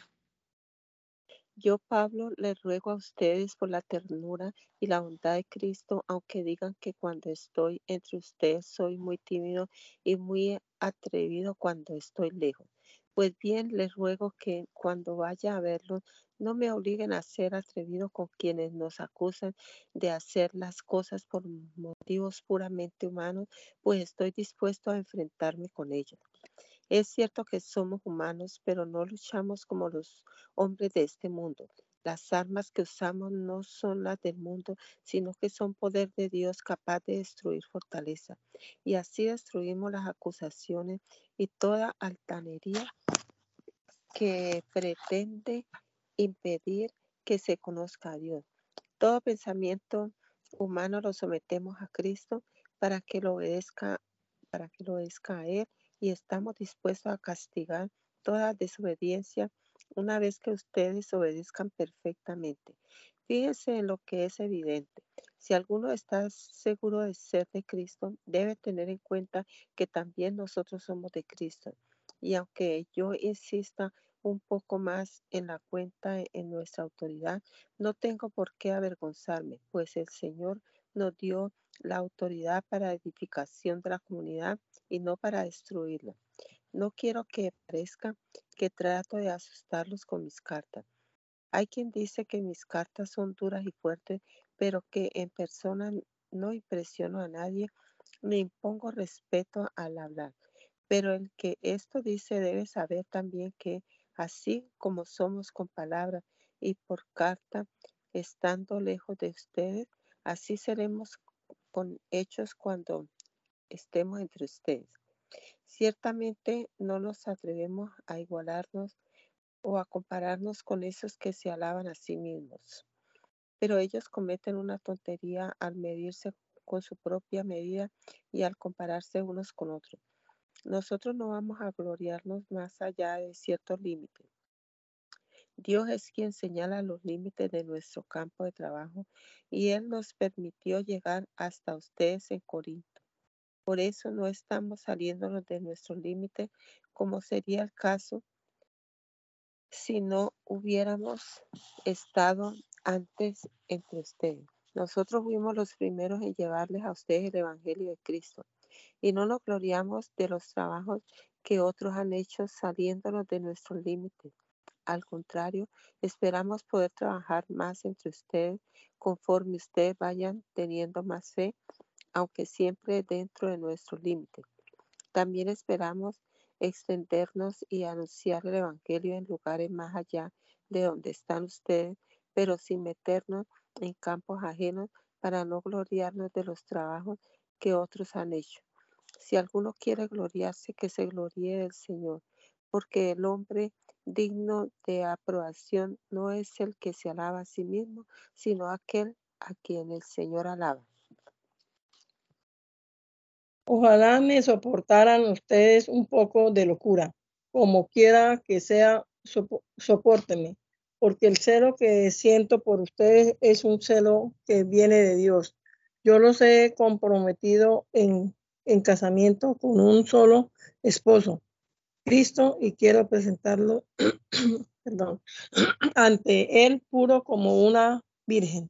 Yo, Pablo, les ruego a ustedes por la ternura y la bondad de Cristo, aunque digan que cuando estoy entre ustedes soy muy tímido y muy atrevido cuando estoy lejos. Pues bien, les ruego que cuando vaya a verlos, no me obliguen a ser atrevido con quienes nos acusan de hacer las cosas por motivos puramente humanos, pues estoy dispuesto a enfrentarme con ellos. Es cierto que somos humanos, pero no luchamos como los hombres de este mundo. Las armas que usamos no son las del mundo, sino que son poder de Dios capaz de destruir fortaleza. Y así destruimos las acusaciones y toda altanería que pretende impedir que se conozca a Dios. Todo pensamiento humano lo sometemos a Cristo para que lo obedezca, para que lo obedezca a Él y estamos dispuestos a castigar toda desobediencia una vez que ustedes obedezcan perfectamente. Fíjense en lo que es evidente. Si alguno está seguro de ser de Cristo, debe tener en cuenta que también nosotros somos de Cristo. Y aunque yo insista un poco más en la cuenta en nuestra autoridad, no tengo por qué avergonzarme, pues el Señor nos dio la autoridad para edificación de la comunidad y no para destruirla. No quiero que parezca que trato de asustarlos con mis cartas. Hay quien dice que mis cartas son duras y fuertes, pero que en persona no impresiono a nadie ni impongo respeto al hablar. Pero el que esto dice debe saber también que así como somos con palabras y por carta, estando lejos de ustedes, así seremos con hechos cuando estemos entre ustedes. Ciertamente no nos atrevemos a igualarnos o a compararnos con esos que se alaban a sí mismos. Pero ellos cometen una tontería al medirse con su propia medida y al compararse unos con otros. Nosotros no vamos a gloriarnos más allá de ciertos límites. Dios es quien señala los límites de nuestro campo de trabajo y Él nos permitió llegar hasta ustedes en Corinto. Por eso no estamos saliéndonos de nuestros límites como sería el caso si no hubiéramos estado antes entre ustedes. Nosotros fuimos los primeros en llevarles a ustedes el Evangelio de Cristo y no nos gloriamos de los trabajos que otros han hecho saliéndonos de nuestros límites. Al contrario, esperamos poder trabajar más entre ustedes conforme ustedes vayan teniendo más fe, aunque siempre dentro de nuestros límites. También esperamos extendernos y anunciar el Evangelio en lugares más allá de donde están ustedes, pero sin meternos en campos ajenos para no gloriarnos de los trabajos que otros han hecho. Si alguno quiere gloriarse, que se gloríe del Señor, porque el hombre digno de aprobación no es el que se alaba a sí mismo, sino aquel a quien el Señor alaba. Ojalá me soportaran ustedes un poco de locura, como quiera que sea, soportenme, porque el celo que siento por ustedes es un celo que viene de Dios. Yo los he comprometido en, en casamiento con un solo esposo, Cristo, y quiero presentarlo perdón, ante Él puro como una virgen.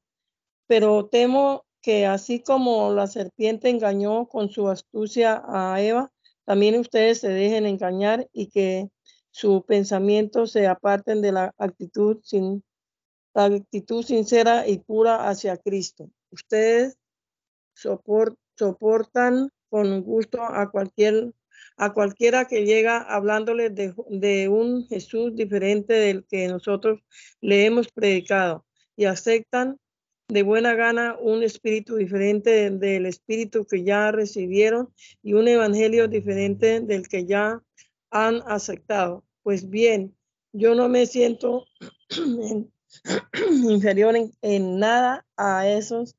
Pero temo que así como la serpiente engañó con su astucia a Eva, también ustedes se dejen engañar y que su pensamiento se aparten de la actitud sin la actitud sincera y pura hacia Cristo. Ustedes soportan con gusto a cualquier a cualquiera que llega hablándoles de, de, un Jesús diferente del que nosotros le hemos predicado y aceptan de buena gana un espíritu diferente del espíritu que ya recibieron y un evangelio diferente del que ya han aceptado. Pues bien, yo no me siento inferior en, nada a esos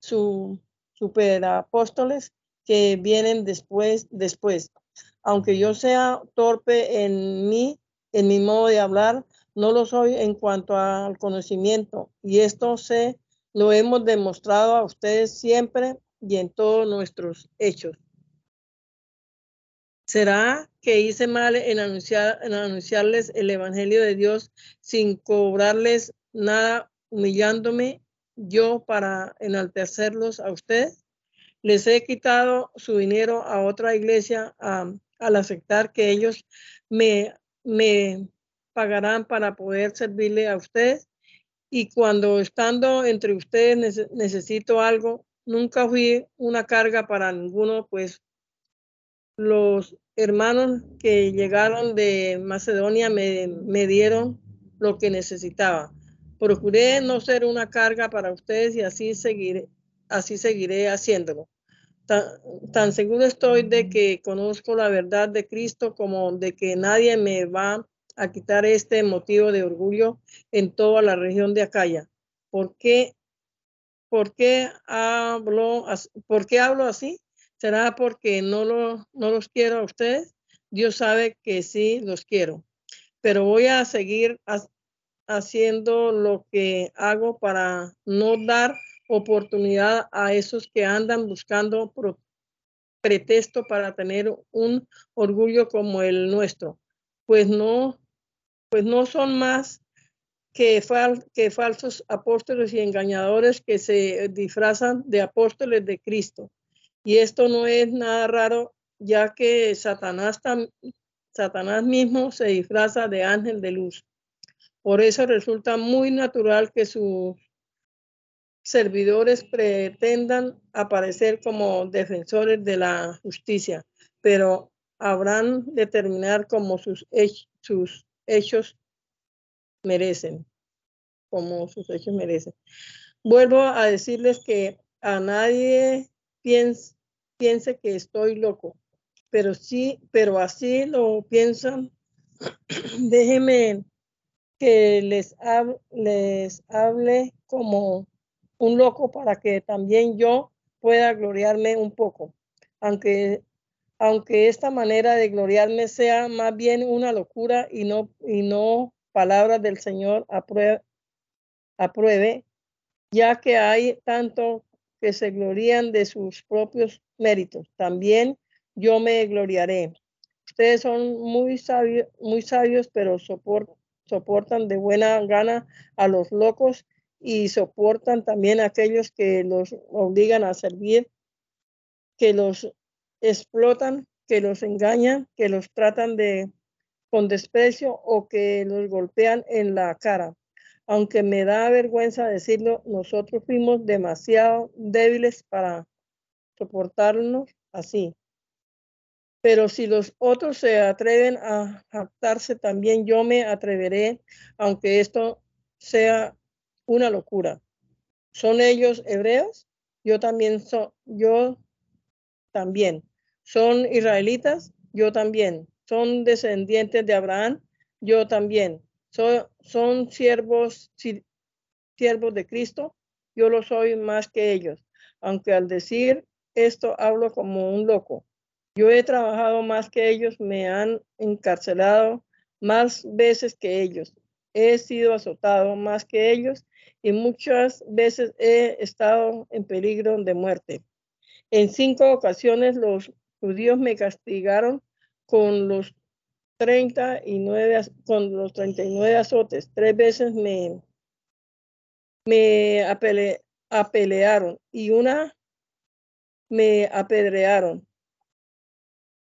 su, superapóstoles que vienen después, después. Aunque yo sea torpe en mí, en mi modo de hablar, no lo soy en cuanto al conocimiento. Y esto sé lo hemos demostrado a ustedes siempre y en todos nuestros hechos. ¿Será que hice mal en, anunciar, en anunciarles el Evangelio de Dios sin cobrarles nada, humillándome yo para enaltecerlos a ustedes? Les he quitado su dinero a otra iglesia al aceptar que ellos me, me pagarán para poder servirle a ustedes y cuando estando entre ustedes necesito algo, nunca fui una carga para ninguno, pues los hermanos que llegaron de Macedonia me, dieron lo que necesitaba. Procuré no ser una carga para ustedes y así seguiré, así seguiré haciéndolo. Tan, tan, seguro estoy de que conozco la verdad de Cristo como de que nadie me va a quitar este motivo de orgullo en toda la región de Acaya. ¿Por qué, por qué, hablo, por qué hablo así? ¿Será porque no, lo, no los quiero a ustedes? Dios sabe que sí los quiero, pero voy a seguir haciendo lo que hago para no dar oportunidad a esos que andan buscando pretexto para tener un orgullo como el nuestro, pues no pues no son más que, que falsos apóstoles y engañadores que se disfrazan de apóstoles de Cristo. Y esto no es nada raro, ya que Satanás, mismo se disfraza de ángel de luz. Por eso resulta muy natural que sus servidores pretendan aparecer como defensores de la justicia, pero habrán de terminar como sus hechos merecen, como sus hechos merecen. Vuelvo a decirles que a nadie piense, piense que estoy loco, pero sí, pero así lo piensan. Déjenme que les, les hable como un loco para que también yo pueda gloriarme un poco, aunque, aunque esta manera de gloriarme sea más bien una locura y no, y no palabras del Señor apruebe, apruebe, ya que hay tanto que se glorían de sus propios méritos. También yo me gloriaré. Ustedes son muy sabios, muy sabios, pero soportan de buena gana a los locos y soportan también a aquellos que los obligan a servir, que los explotan, que los engañan, que los tratan de con desprecio o que los golpean en la cara aunque me da vergüenza decirlo, nosotros fuimos demasiado débiles para soportarnos así. Pero si los otros se atreven a jactarse, también yo me atreveré, aunque esto sea una locura. ¿Son ellos hebreos? Yo también soy, yo también. ¿Son israelitas? Yo también. ¿Son descendientes de Abraham? Yo también son, siervos, siervos de Cristo, yo lo soy más que ellos, aunque al decir esto hablo como un loco. Yo he trabajado más que ellos, me han encarcelado más veces que ellos, he sido azotado más que ellos y muchas veces he estado en peligro de muerte. En cinco ocasiones los judíos me castigaron con los 39, con los 39 azotes. Tres veces me, me apelearon y una me apedrearon.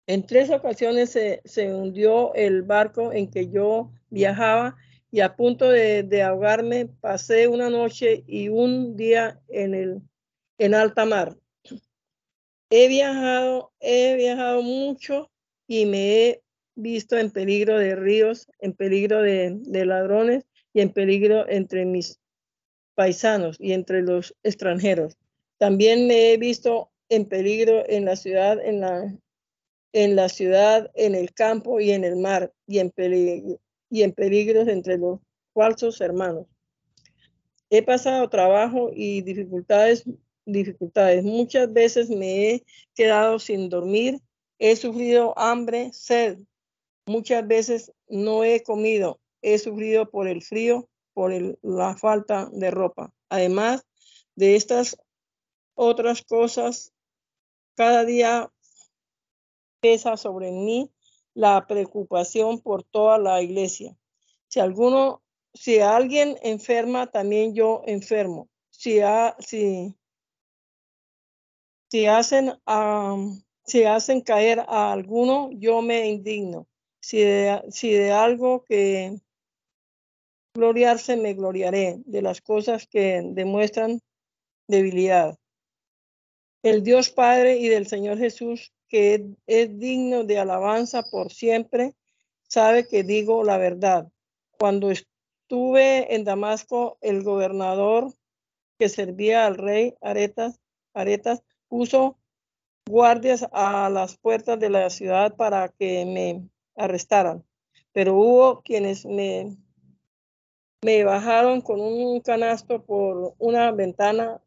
En tres ocasiones se, se, hundió el barco en que yo viajaba y a punto de, de, ahogarme pasé una noche y un día en, el, en alta mar. He viajado, he viajado mucho y me he visto en peligro de ríos, en peligro de, ladrones y en peligro entre mis paisanos y entre los extranjeros. También me he visto en peligro en la ciudad, en la, ciudad, en el campo y en el mar, y en peligro, y en peligros entre los falsos hermanos. He pasado trabajo y dificultades, dificultades. Muchas veces me he quedado sin dormir, he sufrido hambre, sed, Muchas veces no he comido, he sufrido por el frío, por la falta de ropa. Además de estas otras cosas, cada día pesa sobre mí la preocupación por toda la iglesia. Si alguno, si alguien enferma, también yo enfermo. Si, si, si hacen, si hacen caer a alguno, yo me indigno si de, algo que gloriarse me gloriaré, de las cosas que demuestran debilidad. El Dios Padre y del Señor Jesús, que es digno de alabanza por siempre, sabe que digo la verdad. Cuando estuve en Damasco, el gobernador que servía al rey Aretas, Aretas puso guardias a las puertas de la ciudad para que me arrestaron. Pero hubo quienes me, me bajaron con un canasto por una ventana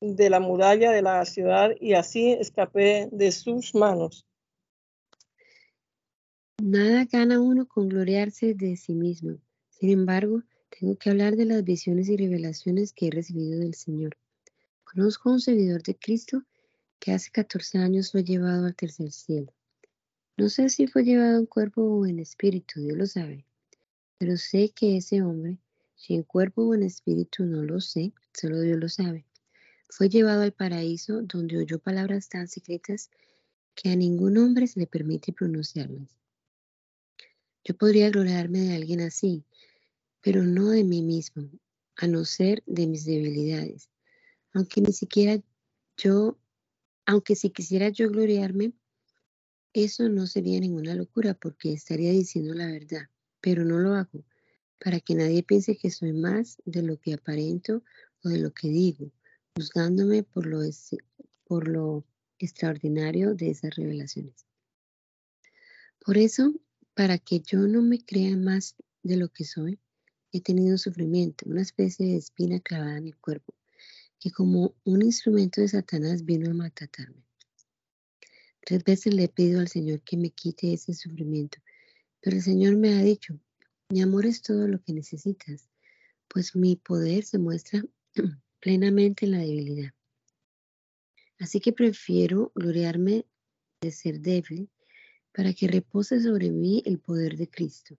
de la muralla de la ciudad y así escapé de sus manos. Nada gana uno con gloriarse de sí mismo. Sin embargo, tengo que hablar de las visiones y revelaciones que he recibido del Señor. Conozco a un seguidor de Cristo que hace 14 años fue llevado al tercer cielo. No sé si fue llevado en cuerpo o en espíritu, Dios lo sabe. Pero sé que ese hombre, si en cuerpo o en espíritu no lo sé, solo Dios lo sabe. Fue llevado al paraíso donde oyó palabras tan secretas que a ningún hombre se le permite pronunciarlas. Yo podría gloriarme de alguien así, pero no de mí mismo, a no ser de mis debilidades. Aunque ni siquiera yo, aunque si quisiera yo gloriarme, eso no sería ninguna locura porque estaría diciendo la verdad, pero no lo hago para que nadie piense que soy más de lo que aparento o de lo que digo, juzgándome por lo, por lo extraordinario de esas revelaciones. Por eso, para que yo no me crea más de lo que soy, he tenido sufrimiento, una especie de espina clavada en el cuerpo, que como un instrumento de Satanás vino a maltratarme. Tres veces le he pedido al Señor que me quite ese sufrimiento, pero el Señor me ha dicho, mi amor es todo lo que necesitas, pues mi poder se muestra plenamente en la debilidad. Así que prefiero gloriarme de ser débil para que repose sobre mí el poder de Cristo.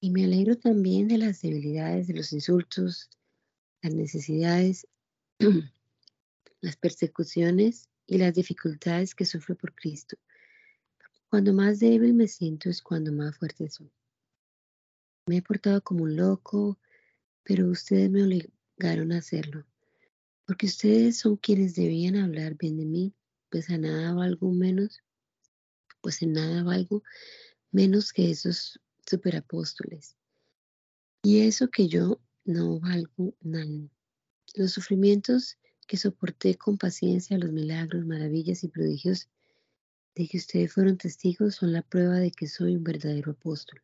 Y me alegro también de las debilidades, de los insultos, las necesidades, las persecuciones y las dificultades que sufro por Cristo. Cuando más débil me siento es cuando más fuerte soy. Me he portado como un loco, pero ustedes me obligaron a hacerlo. Porque ustedes son quienes debían hablar bien de mí, pues a nada valgo menos, pues en nada valgo menos que esos superapóstoles. Y eso que yo no valgo nada. Los sufrimientos que soporté con paciencia, los milagros, maravillas y prodigios de que ustedes fueron testigos son la prueba de que soy un verdadero apóstol.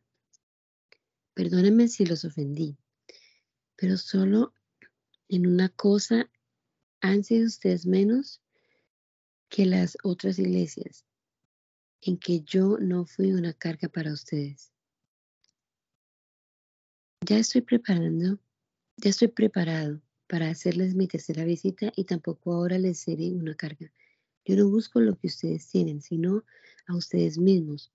Perdónenme si los ofendí, pero solo en una cosa han sido ustedes menos que las otras iglesias, en que yo no fui una carga para ustedes. Ya estoy preparando, ya estoy preparado para hacerles mi tercera visita y tampoco ahora les seré una carga. Yo no busco lo que ustedes tienen, sino a ustedes mismos,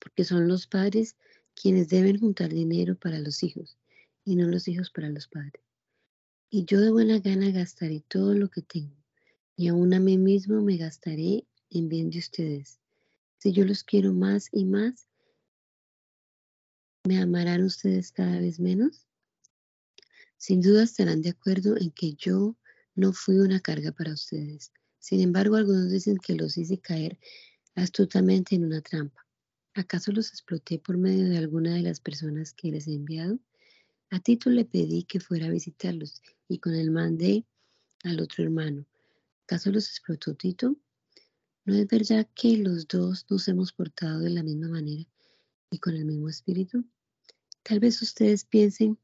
porque son los padres quienes deben juntar dinero para los hijos y no los hijos para los padres. Y yo de buena gana gastaré todo lo que tengo, y aún a mí mismo me gastaré en bien de ustedes. Si yo los quiero más y más, ¿me amarán ustedes cada vez menos? Sin duda estarán de acuerdo en que yo no fui una carga para ustedes. Sin embargo, algunos dicen que los hice caer astutamente en una trampa. ¿Acaso los exploté por medio de alguna de las personas que les he enviado? A Tito le pedí que fuera a visitarlos y con él mandé al otro hermano. ¿Acaso los explotó Tito? ¿No es verdad que los dos nos hemos portado de la misma manera y con el mismo espíritu? Tal vez ustedes piensen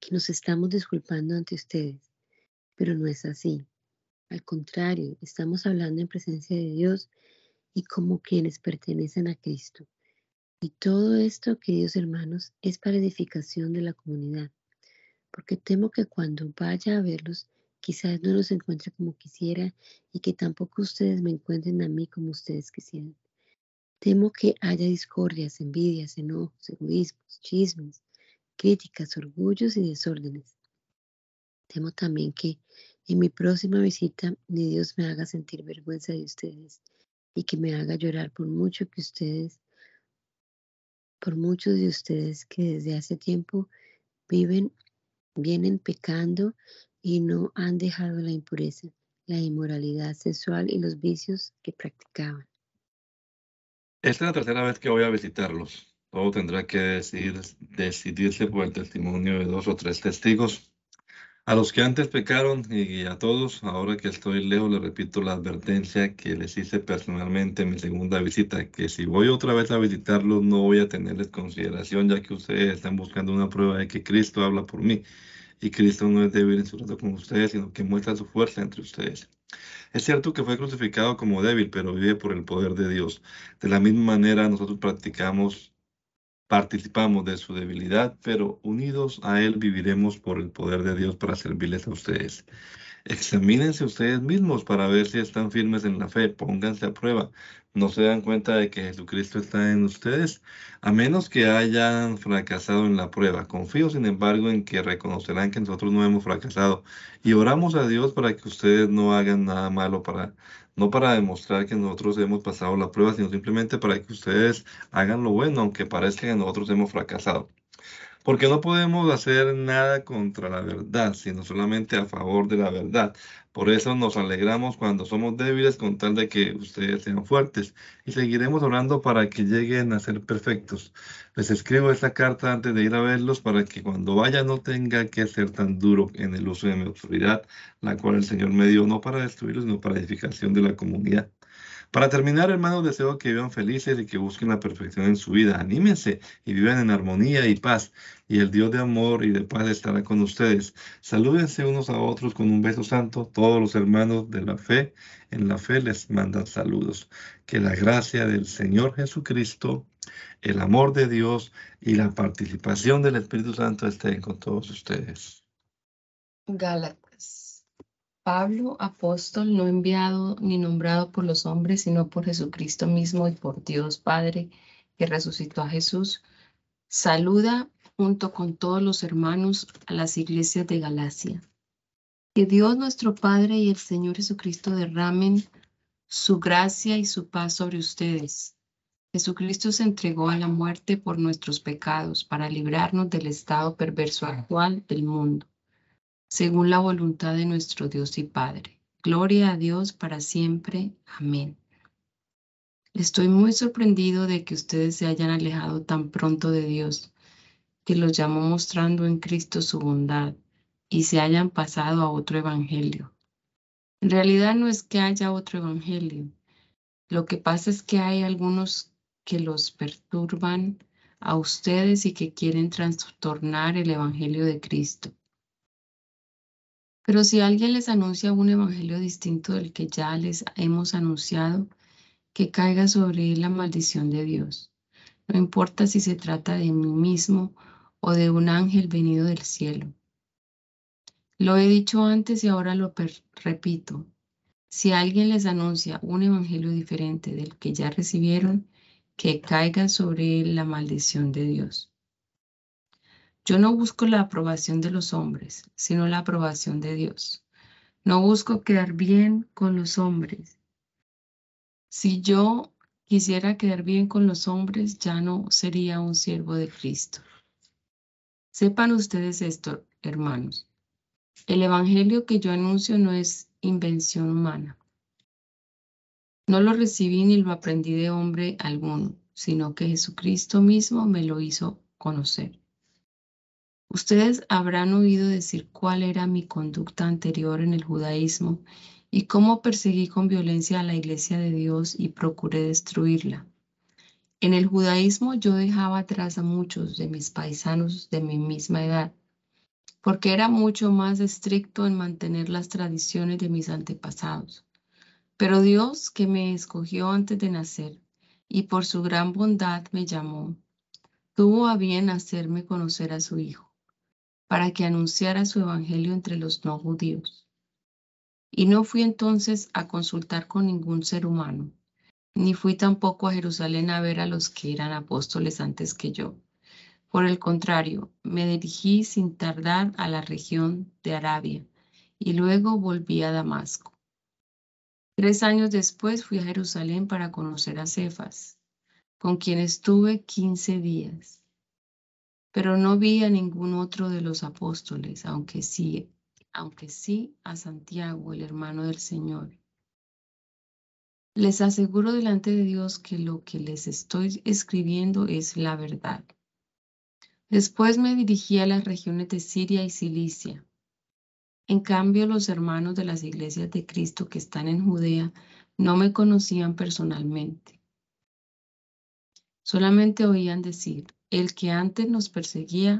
que nos estamos disculpando ante ustedes, pero no es así. Al contrario, estamos hablando en presencia de Dios y como quienes pertenecen a Cristo. Y todo esto, queridos hermanos, es para edificación de la comunidad, porque temo que cuando vaya a verlos, quizás no los encuentre como quisiera y que tampoco ustedes me encuentren a mí como ustedes quisieran. Temo que haya discordias, envidias, enojos, egoísmos, chismes, críticas, orgullos y desórdenes. Temo también que en mi próxima visita ni Dios me haga sentir vergüenza de ustedes y que me haga llorar por mucho que ustedes por muchos de ustedes que desde hace tiempo viven, vienen pecando y no han dejado la impureza, la inmoralidad sexual y los vicios que practicaban. Esta es la tercera vez que voy a visitarlos. Todo tendrá que decidir, decidirse por el testimonio de dos o tres testigos. A los que antes pecaron y a todos, ahora que estoy lejos, les repito la advertencia que les hice personalmente en mi segunda visita, que si voy otra vez a visitarlos no voy a tenerles consideración, ya que ustedes están buscando una prueba de que Cristo habla por mí. Y Cristo no es débil en su trato con ustedes, sino que muestra su fuerza entre ustedes. Es cierto que fue crucificado como débil, pero vive por el poder de Dios. De la misma manera, nosotros practicamos Participamos de su debilidad, pero unidos a Él viviremos por el poder de Dios para servirles a ustedes. Examínense ustedes mismos para ver si están firmes en la fe, pónganse a prueba. No se dan cuenta de que Jesucristo está en ustedes, a menos que hayan fracasado en la prueba. Confío, sin embargo, en que reconocerán que nosotros no hemos fracasado y oramos a Dios para que ustedes no hagan nada malo para no para demostrar que nosotros hemos pasado la prueba, sino simplemente para que ustedes hagan lo bueno, aunque parezca que nosotros hemos fracasado. Porque no podemos hacer nada contra la verdad, sino solamente a favor de la verdad. Por eso nos alegramos cuando somos débiles con tal de que ustedes sean fuertes y seguiremos orando para que lleguen a ser perfectos. Les escribo esta carta antes de ir a verlos para que cuando vaya no tenga que ser tan duro en el uso de mi autoridad, la cual el Señor me dio no para destruirlos, sino para edificación de la comunidad. Para terminar, hermanos, deseo que vivan felices y que busquen la perfección en su vida. Anímense y vivan en armonía y paz. Y el Dios de amor y de paz estará con ustedes. Salúdense unos a otros con un beso santo. Todos los hermanos de la fe, en la fe les mandan saludos. Que la gracia del Señor Jesucristo, el amor de Dios y la participación del Espíritu Santo estén con todos ustedes. Gálatas. Pablo, apóstol, no enviado ni nombrado por los hombres, sino por Jesucristo mismo y por Dios Padre, que resucitó a Jesús, saluda junto con todos los hermanos a las iglesias de Galacia. Que Dios nuestro Padre y el Señor Jesucristo derramen su gracia y su paz sobre ustedes. Jesucristo se entregó a la muerte por nuestros pecados para librarnos del estado perverso actual del mundo según la voluntad de nuestro Dios y Padre. Gloria a Dios para siempre. Amén. Estoy muy sorprendido de que ustedes se hayan alejado tan pronto de Dios, que los llamó mostrando en Cristo su bondad, y se hayan pasado a otro evangelio. En realidad no es que haya otro evangelio. Lo que pasa es que hay algunos que los perturban a ustedes y que quieren trastornar el evangelio de Cristo. Pero si alguien les anuncia un evangelio distinto del que ya les hemos anunciado, que caiga sobre él la maldición de Dios. No importa si se trata de mí mismo o de un ángel venido del cielo. Lo he dicho antes y ahora lo repito. Si alguien les anuncia un evangelio diferente del que ya recibieron, que caiga sobre él la maldición de Dios. Yo no busco la aprobación de los hombres, sino la aprobación de Dios. No busco quedar bien con los hombres. Si yo quisiera quedar bien con los hombres, ya no sería un siervo de Cristo. Sepan ustedes esto, hermanos. El Evangelio que yo anuncio no es invención humana. No lo recibí ni lo aprendí de hombre alguno, sino que Jesucristo mismo me lo hizo conocer. Ustedes habrán oído decir cuál era mi conducta anterior en el judaísmo y cómo perseguí con violencia a la iglesia de Dios y procuré destruirla. En el judaísmo yo dejaba atrás a muchos de mis paisanos de mi misma edad, porque era mucho más estricto en mantener las tradiciones de mis antepasados. Pero Dios, que me escogió antes de nacer y por su gran bondad me llamó, tuvo a bien hacerme conocer a su Hijo para que anunciara su evangelio entre los no judíos. Y no fui entonces a consultar con ningún ser humano, ni fui tampoco a Jerusalén a ver a los que eran apóstoles antes que yo. Por el contrario, me dirigí sin tardar a la región de Arabia y luego volví a Damasco. Tres años después fui a Jerusalén para conocer a Cefas, con quien estuve quince días pero no vi a ningún otro de los apóstoles, aunque sí, aunque sí a Santiago, el hermano del Señor. Les aseguro delante de Dios que lo que les estoy escribiendo es la verdad. Después me dirigí a las regiones de Siria y Cilicia. En cambio, los hermanos de las iglesias de Cristo que están en Judea no me conocían personalmente. Solamente oían decir, el que antes nos perseguía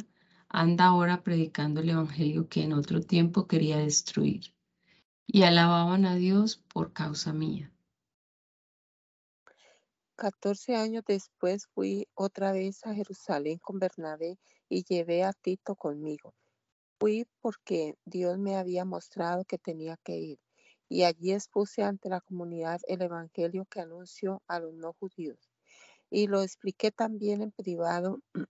anda ahora predicando el Evangelio que en otro tiempo quería destruir. Y alababan a Dios por causa mía. Catorce años después fui otra vez a Jerusalén con Bernabé y llevé a Tito conmigo. Fui porque Dios me había mostrado que tenía que ir, y allí expuse ante la comunidad el Evangelio que anunció a los no judíos y lo expliqué también en privado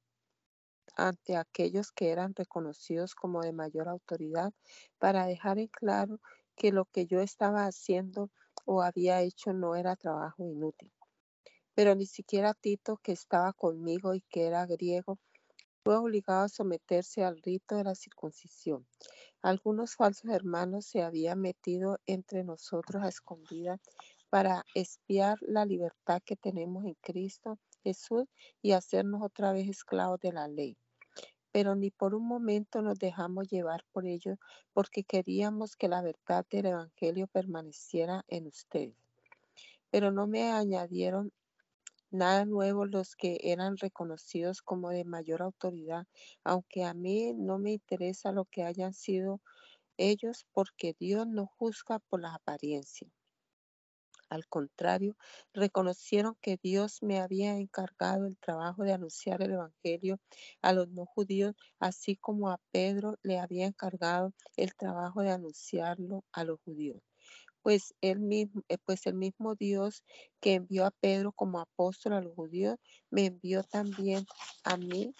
ante aquellos que eran reconocidos como de mayor autoridad para dejar en claro que lo que yo estaba haciendo o había hecho no era trabajo inútil. Pero ni siquiera Tito, que estaba conmigo y que era griego, fue obligado a someterse al rito de la circuncisión. Algunos falsos hermanos se habían metido entre nosotros a escondidas para espiar la libertad que tenemos en Cristo Jesús y hacernos otra vez esclavos de la ley. Pero ni por un momento nos dejamos llevar por ello porque queríamos que la verdad del Evangelio permaneciera en ustedes. pero no me añadieron nada nuevo los que eran reconocidos como de mayor autoridad, aunque a mí no me interesa lo que hayan sido ellos, porque Dios no juzga por la apariencia. Al contrario, reconocieron que Dios me había encargado el trabajo de anunciar el Evangelio a los no judíos, así como a Pedro le había encargado el trabajo de anunciarlo a los judíos. Pues el mismo, eh, pues el mismo Dios que envió a Pedro como apóstol a los judíos, me envió también a mí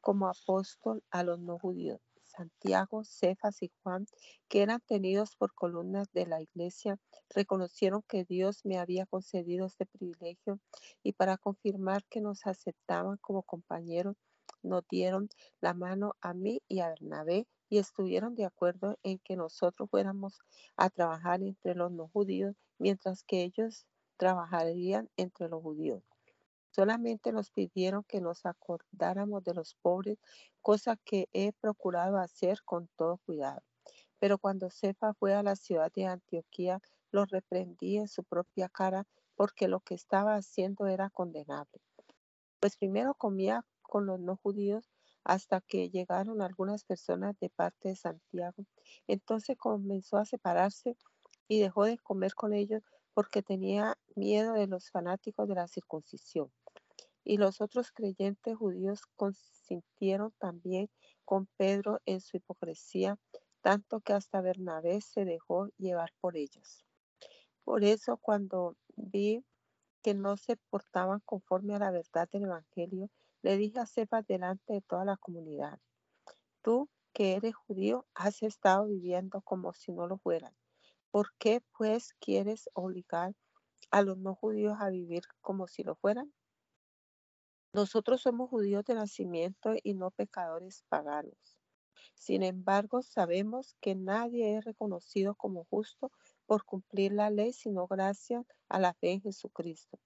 como apóstol a los no judíos. Santiago, Cefas y Juan, que eran tenidos por columnas de la iglesia, reconocieron que Dios me había concedido este privilegio y para confirmar que nos aceptaban como compañeros, nos dieron la mano a mí y a Bernabé y estuvieron de acuerdo en que nosotros fuéramos a trabajar entre los no judíos, mientras que ellos trabajarían entre los judíos. Solamente nos pidieron que nos acordáramos de los pobres, cosa que he procurado hacer con todo cuidado. Pero cuando Cefa fue a la ciudad de Antioquía, lo reprendí en su propia cara porque lo que estaba haciendo era condenable. Pues primero comía con los no judíos hasta que llegaron algunas personas de parte de Santiago. Entonces comenzó a separarse y dejó de comer con ellos porque tenía miedo de los fanáticos de la circuncisión. Y los otros creyentes judíos consintieron también con Pedro en su hipocresía, tanto que hasta Bernabé se dejó llevar por ellos. Por eso cuando vi que no se portaban conforme a la verdad del Evangelio, le dije a Cephas delante de toda la comunidad, tú que eres judío has estado viviendo como si no lo fueran. ¿Por qué pues quieres obligar a los no judíos a vivir como si lo fueran? Nosotros somos judíos de nacimiento y no pecadores paganos. Sin embargo, sabemos que nadie es reconocido como justo por cumplir la ley, sino gracias a la fe en Jesucristo.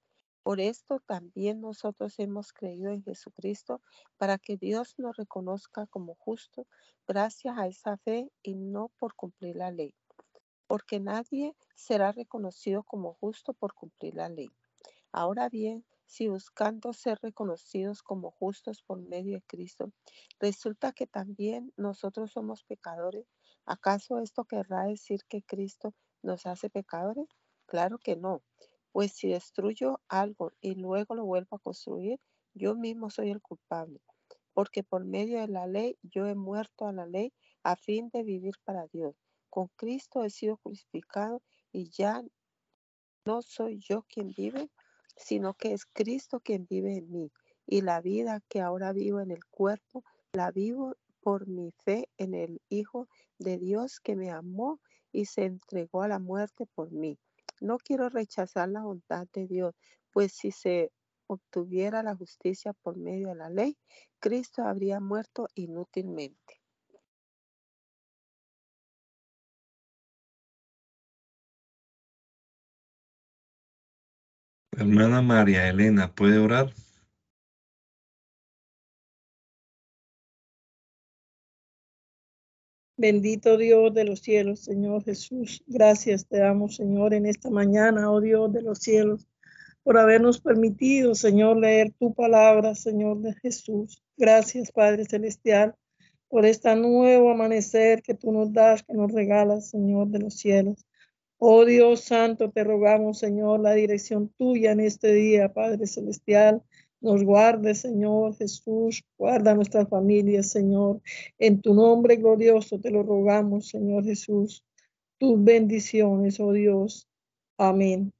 Por esto también nosotros hemos creído en Jesucristo para que Dios nos reconozca como justo gracias a esa fe y no por cumplir la ley. Porque nadie será reconocido como justo por cumplir la ley. Ahora bien, si buscando ser reconocidos como justos por medio de Cristo, resulta que también nosotros somos pecadores, ¿acaso esto querrá decir que Cristo nos hace pecadores? Claro que no, pues si destruyo algo y luego lo vuelvo a construir, yo mismo soy el culpable, porque por medio de la ley yo he muerto a la ley a fin de vivir para Dios. Con Cristo he sido crucificado y ya no soy yo quien vive, sino que es Cristo quien vive en mí. Y la vida que ahora vivo en el cuerpo, la vivo por mi fe en el Hijo de Dios que me amó y se entregó a la muerte por mí. No quiero rechazar la bondad de Dios, pues si se obtuviera la justicia por medio de la ley, Cristo habría muerto inútilmente. Hermana María Elena, ¿puede orar? Bendito Dios de los cielos, Señor Jesús. Gracias te damos, Señor, en esta mañana, oh Dios de los cielos, por habernos permitido, Señor, leer tu palabra, Señor de Jesús. Gracias, Padre Celestial, por este nuevo amanecer que tú nos das, que nos regalas, Señor de los cielos. Oh Dios Santo, te rogamos, Señor, la dirección tuya en este día, Padre Celestial. Nos guarde, Señor Jesús, guarda nuestras familias, Señor. En tu nombre glorioso te lo rogamos, Señor Jesús. Tus bendiciones, oh Dios. Amén.